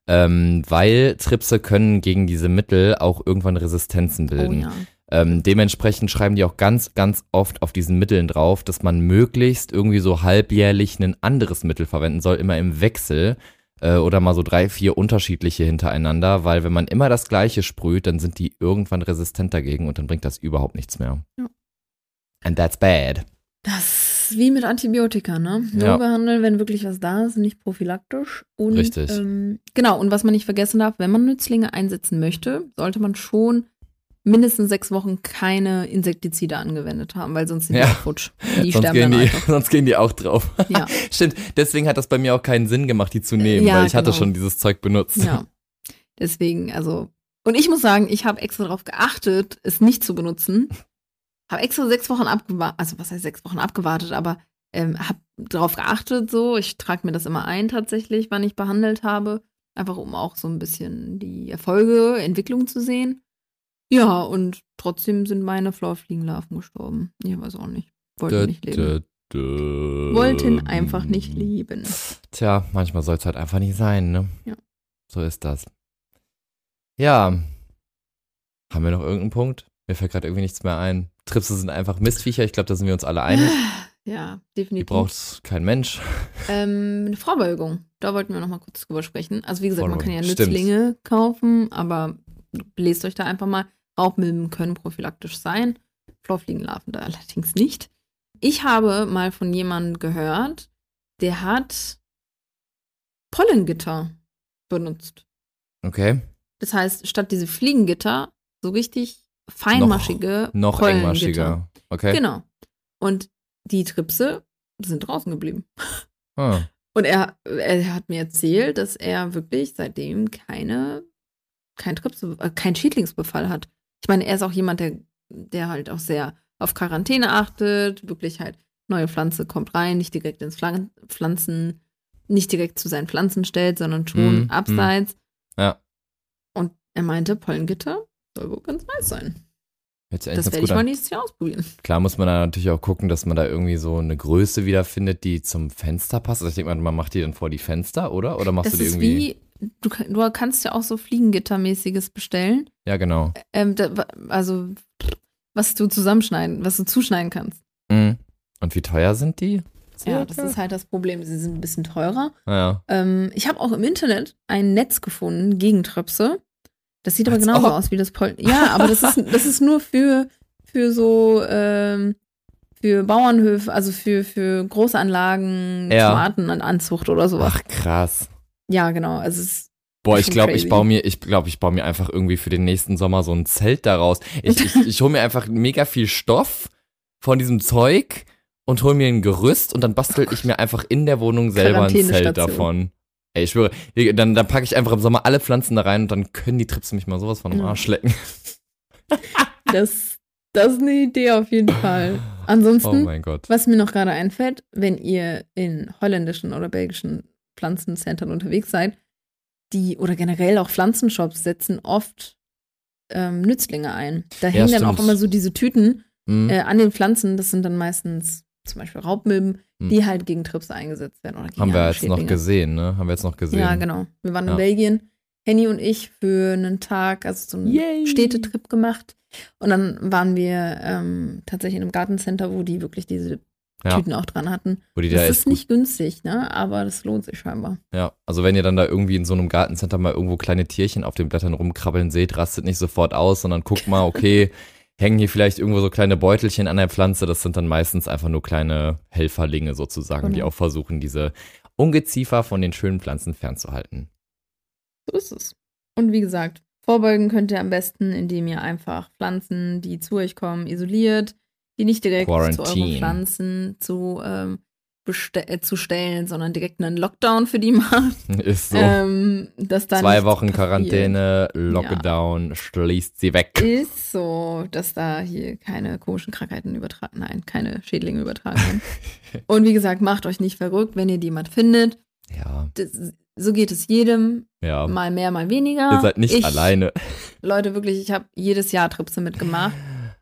S2: Ähm, weil Tripse können gegen diese Mittel auch irgendwann Resistenzen
S1: Oh
S2: bilden.
S1: ja.
S2: Ähm, dementsprechend schreiben die auch ganz, ganz oft auf diesen Mitteln drauf, dass man möglichst irgendwie so halbjährlich ein anderes Mittel verwenden soll, immer im Wechsel äh, oder mal so drei, vier unterschiedliche hintereinander, weil wenn man immer das gleiche sprüht, dann sind die irgendwann resistent dagegen und dann bringt das überhaupt nichts mehr.
S1: Ja.
S2: And that's bad.
S1: Das ist wie mit Antibiotika, ne? Nur
S2: Ja.
S1: behandeln, wenn wirklich was da ist, nicht prophylaktisch. Und,
S2: Richtig.
S1: Ähm, genau, und was man nicht vergessen darf, wenn man Nützlinge einsetzen möchte, sollte man schon mindestens sechs Wochen keine Insektizide angewendet haben, weil sonst sind
S2: Ja.
S1: die auch futsch. Die
S2: sonst,
S1: sterben
S2: gehen die,
S1: einfach.
S2: sonst gehen die auch drauf.
S1: Ja,
S2: Stimmt, deswegen hat das bei mir auch keinen Sinn gemacht, die zu nehmen,
S1: Ja,
S2: weil ich hatte
S1: genau.
S2: schon dieses Zeug benutzt.
S1: ja. Deswegen, also. Und ich muss sagen, ich habe extra darauf geachtet, es nicht zu benutzen. Habe extra sechs Wochen abgewartet, also was heißt sechs Wochen abgewartet, aber ähm, habe darauf geachtet so. Ich trage mir das immer ein tatsächlich, wann ich behandelt habe. Einfach um auch so ein bisschen die Erfolge, Entwicklung zu sehen. Ja, und trotzdem sind meine Florfliegenlarven gestorben. Ich weiß auch nicht. Wollten nicht leben.
S2: Dö, dö,
S1: Wollten einfach nicht leben.
S2: Tja, manchmal soll es halt einfach nicht sein, ne?
S1: Ja.
S2: So ist das. Ja. Haben wir noch irgendeinen Punkt? Mir fällt gerade irgendwie nichts mehr ein. Tripse sind einfach Mistviecher. Ich glaube, da sind wir uns alle einig.
S1: Ja,
S2: Die
S1: definitiv.
S2: braucht kein Mensch.
S1: Ähm, eine Vorbeugung. Da wollten wir noch mal kurz drüber sprechen. Also wie gesagt, man kann ja
S2: Vorbeugung, stimmt.
S1: Nützlinge kaufen, aber lest euch da einfach mal. Raubmilben können prophylaktisch sein. Florfliegenlarven da allerdings nicht. Ich habe mal von jemandem gehört, der hat Pollengitter benutzt.
S2: Okay.
S1: Das heißt, statt diese Fliegengitter so richtig feinmaschige
S2: Noch
S1: Pollengitter.
S2: engmaschiger. Okay.
S1: Genau. Und die Tripse sind draußen geblieben.
S2: Ah.
S1: Und er, er hat mir erzählt, dass er wirklich seitdem keine, kein Tripse, äh, kein Schädlingsbefall hat. Ich meine, er ist auch jemand, der, der halt auch sehr auf Quarantäne achtet, wirklich halt neue Pflanze kommt rein, nicht direkt ins Pflan- Pflanzen, nicht direkt zu seinen Pflanzen stellt, sondern schon
S2: Mm,
S1: abseits.
S2: Ja.
S1: Und er meinte, Pollengitter soll wohl ganz nice sein. Das werde ich mal nächstes Jahr ausprobieren.
S2: Klar muss man da natürlich auch gucken, dass man da irgendwie so eine Größe wiederfindet, die zum Fenster passt. Also ich denke mal, man macht die dann vor die Fenster, oder? Oder machst
S1: Das
S2: du die irgendwie?
S1: wie, du, du kannst ja auch so Fliegengittermäßiges bestellen.
S2: Ja, genau.
S1: Ähm, da, also, was du zusammenschneiden, was du zuschneiden kannst.
S2: Mhm. Und wie teuer sind die?
S1: Ja, das ist halt das Problem. Sie sind ein bisschen teurer.
S2: Naja.
S1: Ähm, ich habe auch im Internet ein Netz gefunden gegen Tröpse. Das sieht aber
S2: Als
S1: genauso
S2: ob.
S1: aus wie das Pol. Ja, aber das ist, das ist nur für, für so, ähm, für Bauernhöfe, also für, für Großanlagen,
S2: Ja.
S1: Tomatenanzucht oder sowas.
S2: Ach, krass.
S1: Ja, genau. Also es ist,
S2: Boah, ich glaube, ich baue mir, ich glaube, ich baue mir einfach irgendwie für den nächsten Sommer so ein Zelt daraus. Ich, ich, ich hole mir einfach mega viel Stoff von diesem Zeug und hole mir ein Gerüst und dann bastel ich mir einfach in der Wohnung selber ein Zelt davon. Ey, ich schwöre, dann, dann packe ich einfach im Sommer alle Pflanzen da rein und dann können die Trips mich mal sowas von am. Arsch lecken.
S1: das, das ist eine Idee auf jeden Fall.
S2: Oh
S1: Ansonsten,
S2: mein Gott.
S1: Was mir noch gerade einfällt, wenn ihr in holländischen oder belgischen Pflanzencentern unterwegs seid, die oder generell auch Pflanzenshops setzen oft ähm, Nützlinge ein. Da hängen dann auch immer so diese Tüten
S2: Hm,
S1: äh, an den Pflanzen. Das sind dann meistens zum Beispiel Raubmilben,
S2: Hm.
S1: die halt gegen Tripse eingesetzt werden. Oder gegen
S2: haben wir jetzt noch gesehen, ne? Haben wir jetzt noch gesehen.
S1: Ja, genau. Wir waren in
S2: Ja.
S1: Belgien, Henny und ich, für einen Tag, also so einen
S2: Yay.
S1: Städtetrip gemacht. Und dann waren wir ähm, tatsächlich in einem Gartencenter, wo die wirklich diese
S2: Ja.
S1: Tüten auch dran hatten.
S2: Wo die da
S1: Das ist nicht günstig, ne? Aber das lohnt sich scheinbar.
S2: Ja, also wenn ihr dann da irgendwie in so einem Gartencenter mal irgendwo kleine Tierchen auf den Blättern rumkrabbeln seht, rastet nicht sofort aus, sondern guckt mal, okay, hängen hier vielleicht irgendwo so kleine Beutelchen an der Pflanze. Das sind dann meistens einfach nur kleine Helferlinge sozusagen, die
S1: Genau.
S2: auch versuchen, diese Ungeziefer von den schönen Pflanzen fernzuhalten.
S1: So ist es. Und wie gesagt, Vorbeugen könnt ihr am besten, indem ihr einfach Pflanzen, die zu euch kommen, isoliert, die nicht direkt zu euren
S2: Quarantine.
S1: Pflanzen zu, ähm, äh, zu stellen, sondern direkt einen Lockdown für die macht.
S2: Ist so.
S1: Ähm, dass da
S2: Zwei Wochen
S1: passiert.
S2: Quarantäne, Lockdown, schließt sie weg.
S1: Ist so, dass da hier keine komischen Krankheiten übertragen, nein, keine Schädlinge übertragen werden. Und wie gesagt, macht euch nicht verrückt, wenn ihr jemand findet.
S2: Ja,
S1: Das, so geht es jedem,
S2: ja.
S1: mal mehr, mal weniger.
S2: Ihr seid nicht
S1: ich,
S2: alleine.
S1: Leute, wirklich, ich habe jedes Jahr Tripse mitgemacht.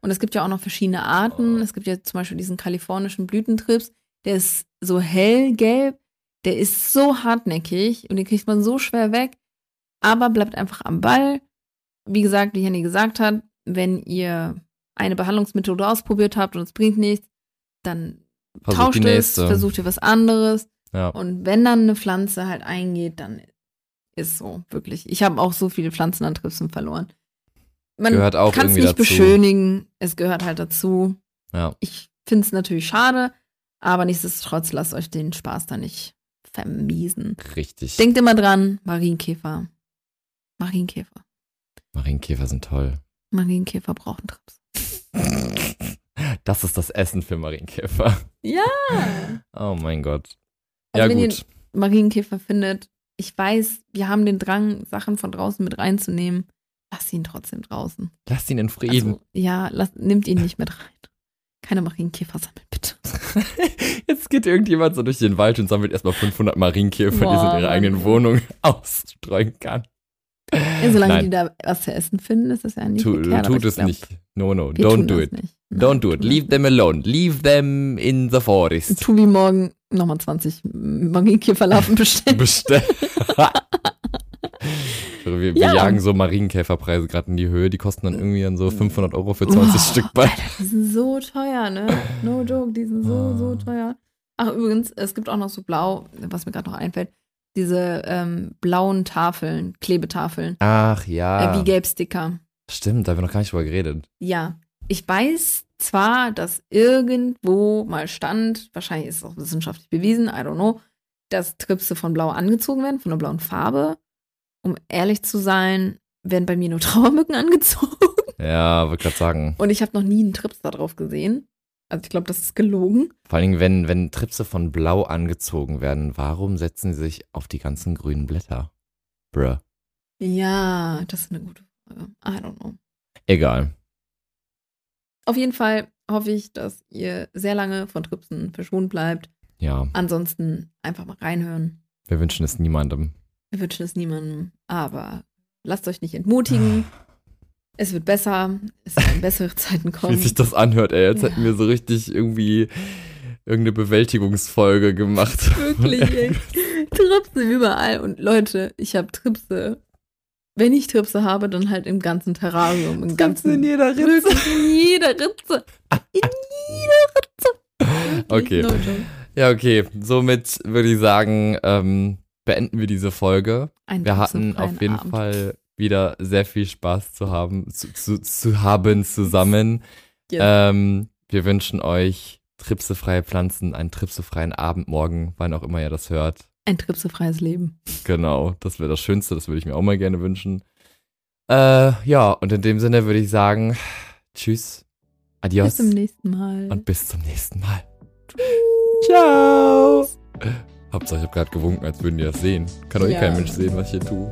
S1: Und es gibt ja auch noch verschiedene Arten. Es gibt ja zum Beispiel diesen kalifornischen Blütentrips. Der ist so hellgelb. Der ist so hartnäckig und den kriegt man so schwer weg. Aber bleibt einfach am Ball. Wie gesagt, wie Henny gesagt hat, wenn ihr eine Behandlungsmethode ausprobiert habt und es bringt nichts, dann
S2: Versucht
S1: tauscht es, versucht ihr was anderes.
S2: Ja.
S1: Und wenn dann eine Pflanze halt eingeht, dann ist so, wirklich. Ich habe auch so viele Pflanzen an Tripsen verloren. Man
S2: Gehört auch
S1: kann es nicht
S2: dazu.
S1: beschönigen, es gehört halt dazu.
S2: Ja.
S1: Ich finde es natürlich schade, aber nichtsdestotrotz lasst euch den Spaß da nicht vermiesen.
S2: Richtig.
S1: Denkt immer dran, Marienkäfer. Marienkäfer.
S2: Marienkäfer sind toll.
S1: Marienkäfer brauchen Trips.
S2: Das ist das Essen für Marienkäfer.
S1: Ja.
S2: Oh mein Gott.
S1: Also
S2: ja,
S1: wenn ihr
S2: gut.
S1: Marienkäfer findet, ich weiß, wir haben den Drang, Sachen von draußen mit reinzunehmen. Lasst ihn trotzdem draußen.
S2: Lasst ihn in Frieden.
S1: Also, ja, lasst, nimmt ihn nicht mit rein. Keine Marienkäfer sammeln, bitte.
S2: Jetzt geht irgendjemand so durch den Wald und sammelt erstmal 500 Marienkäfer, die sie in ihrer eigenen Wohnung ausstreuen kann.
S1: Ja, solange
S2: Nein.
S1: die da was zu essen finden, ist das ja nicht
S2: Tu,
S1: verkehrt,
S2: tut es
S1: glaub,
S2: nicht. No, no. Don't do it.
S1: Nein,
S2: Don't do it. Leave them alone. Leave them in the forest.
S1: Tu wie morgen nochmal 20 Marienkäferlarven bestellen.
S2: Bestell. wir, wir
S1: Ja.
S2: jagen so Marienkäferpreise gerade in die Höhe. Die kosten dann irgendwie dann so 500 Euro für 20 Stück bei.
S1: Die sind so teuer, ne? No joke, die sind so, so teuer. Ach, übrigens, es gibt auch noch so blau, was mir gerade noch einfällt, diese ähm, blauen Tafeln, Klebetafeln,
S2: Ach ja.
S1: äh, wie Gelbsticker.
S2: Stimmt, da haben wir noch gar nicht drüber geredet.
S1: Ja, ich weiß zwar, dass irgendwo mal stand, wahrscheinlich ist es auch wissenschaftlich bewiesen, I don't know, dass Tripse von blau angezogen werden, von einer blauen Farbe. Um ehrlich zu sein, werden bei mir nur Trauermücken angezogen.
S2: Ja, wollte gerade sagen.
S1: Und ich habe noch nie einen Trips da drauf gesehen. Also ich glaube, das ist gelogen.
S2: Vor allen Dingen, wenn, wenn Tripse von blau angezogen werden, warum setzen sie sich auf die ganzen grünen Blätter? Bruh.
S1: Ja, das ist eine gute Frage. I don't know.
S2: Egal.
S1: Auf jeden Fall hoffe ich, dass ihr sehr lange von Tripsen verschont bleibt.
S2: Ja,
S1: Ansonsten einfach mal reinhören.
S2: wir wünschen es niemandem.
S1: Wir wünschen es niemandem, aber lasst euch nicht entmutigen. Es wird besser. Es werden bessere Zeiten
S2: Wie
S1: kommen.
S2: sich das anhört, ey. Jetzt
S1: Ja.
S2: hätten wir so richtig irgendwie irgendeine Bewältigungsfolge gemacht.
S1: Wirklich, ey. Tripse überall. Und Leute, ich habe Tripse. Wenn ich Tripse habe, dann halt im ganzen Terrarium. Im ganzen,
S2: in jeder Ritze.
S1: In jeder Ritze. In jeder Ritze. Wirklich,
S2: Okay.
S1: joke.
S2: Ja, okay. Somit würde ich sagen, ähm, beenden wir diese Folge.
S1: Ein
S2: Wir hatten auf jeden
S1: Abend.
S2: Fall wieder sehr viel Spaß zu haben, zu, zu, zu haben zusammen.
S1: Yes.
S2: Ähm, wir wünschen euch tripsefreie Pflanzen, einen tripsefreien Abend morgen, wann auch immer ihr das hört.
S1: Ein tripsefreies Leben.
S2: Genau, das wäre das Schönste, das würde ich mir auch mal gerne wünschen. Äh, ja, und in dem Sinne würde ich sagen, tschüss, adios
S1: Bis zum nächsten Mal.
S2: und bis zum nächsten Mal. Ciao! Hauptsache, ich habe gerade gewunken, als würden die das sehen. Kann doch eh
S1: Ja.
S2: kein Mensch sehen, was ich hier tue.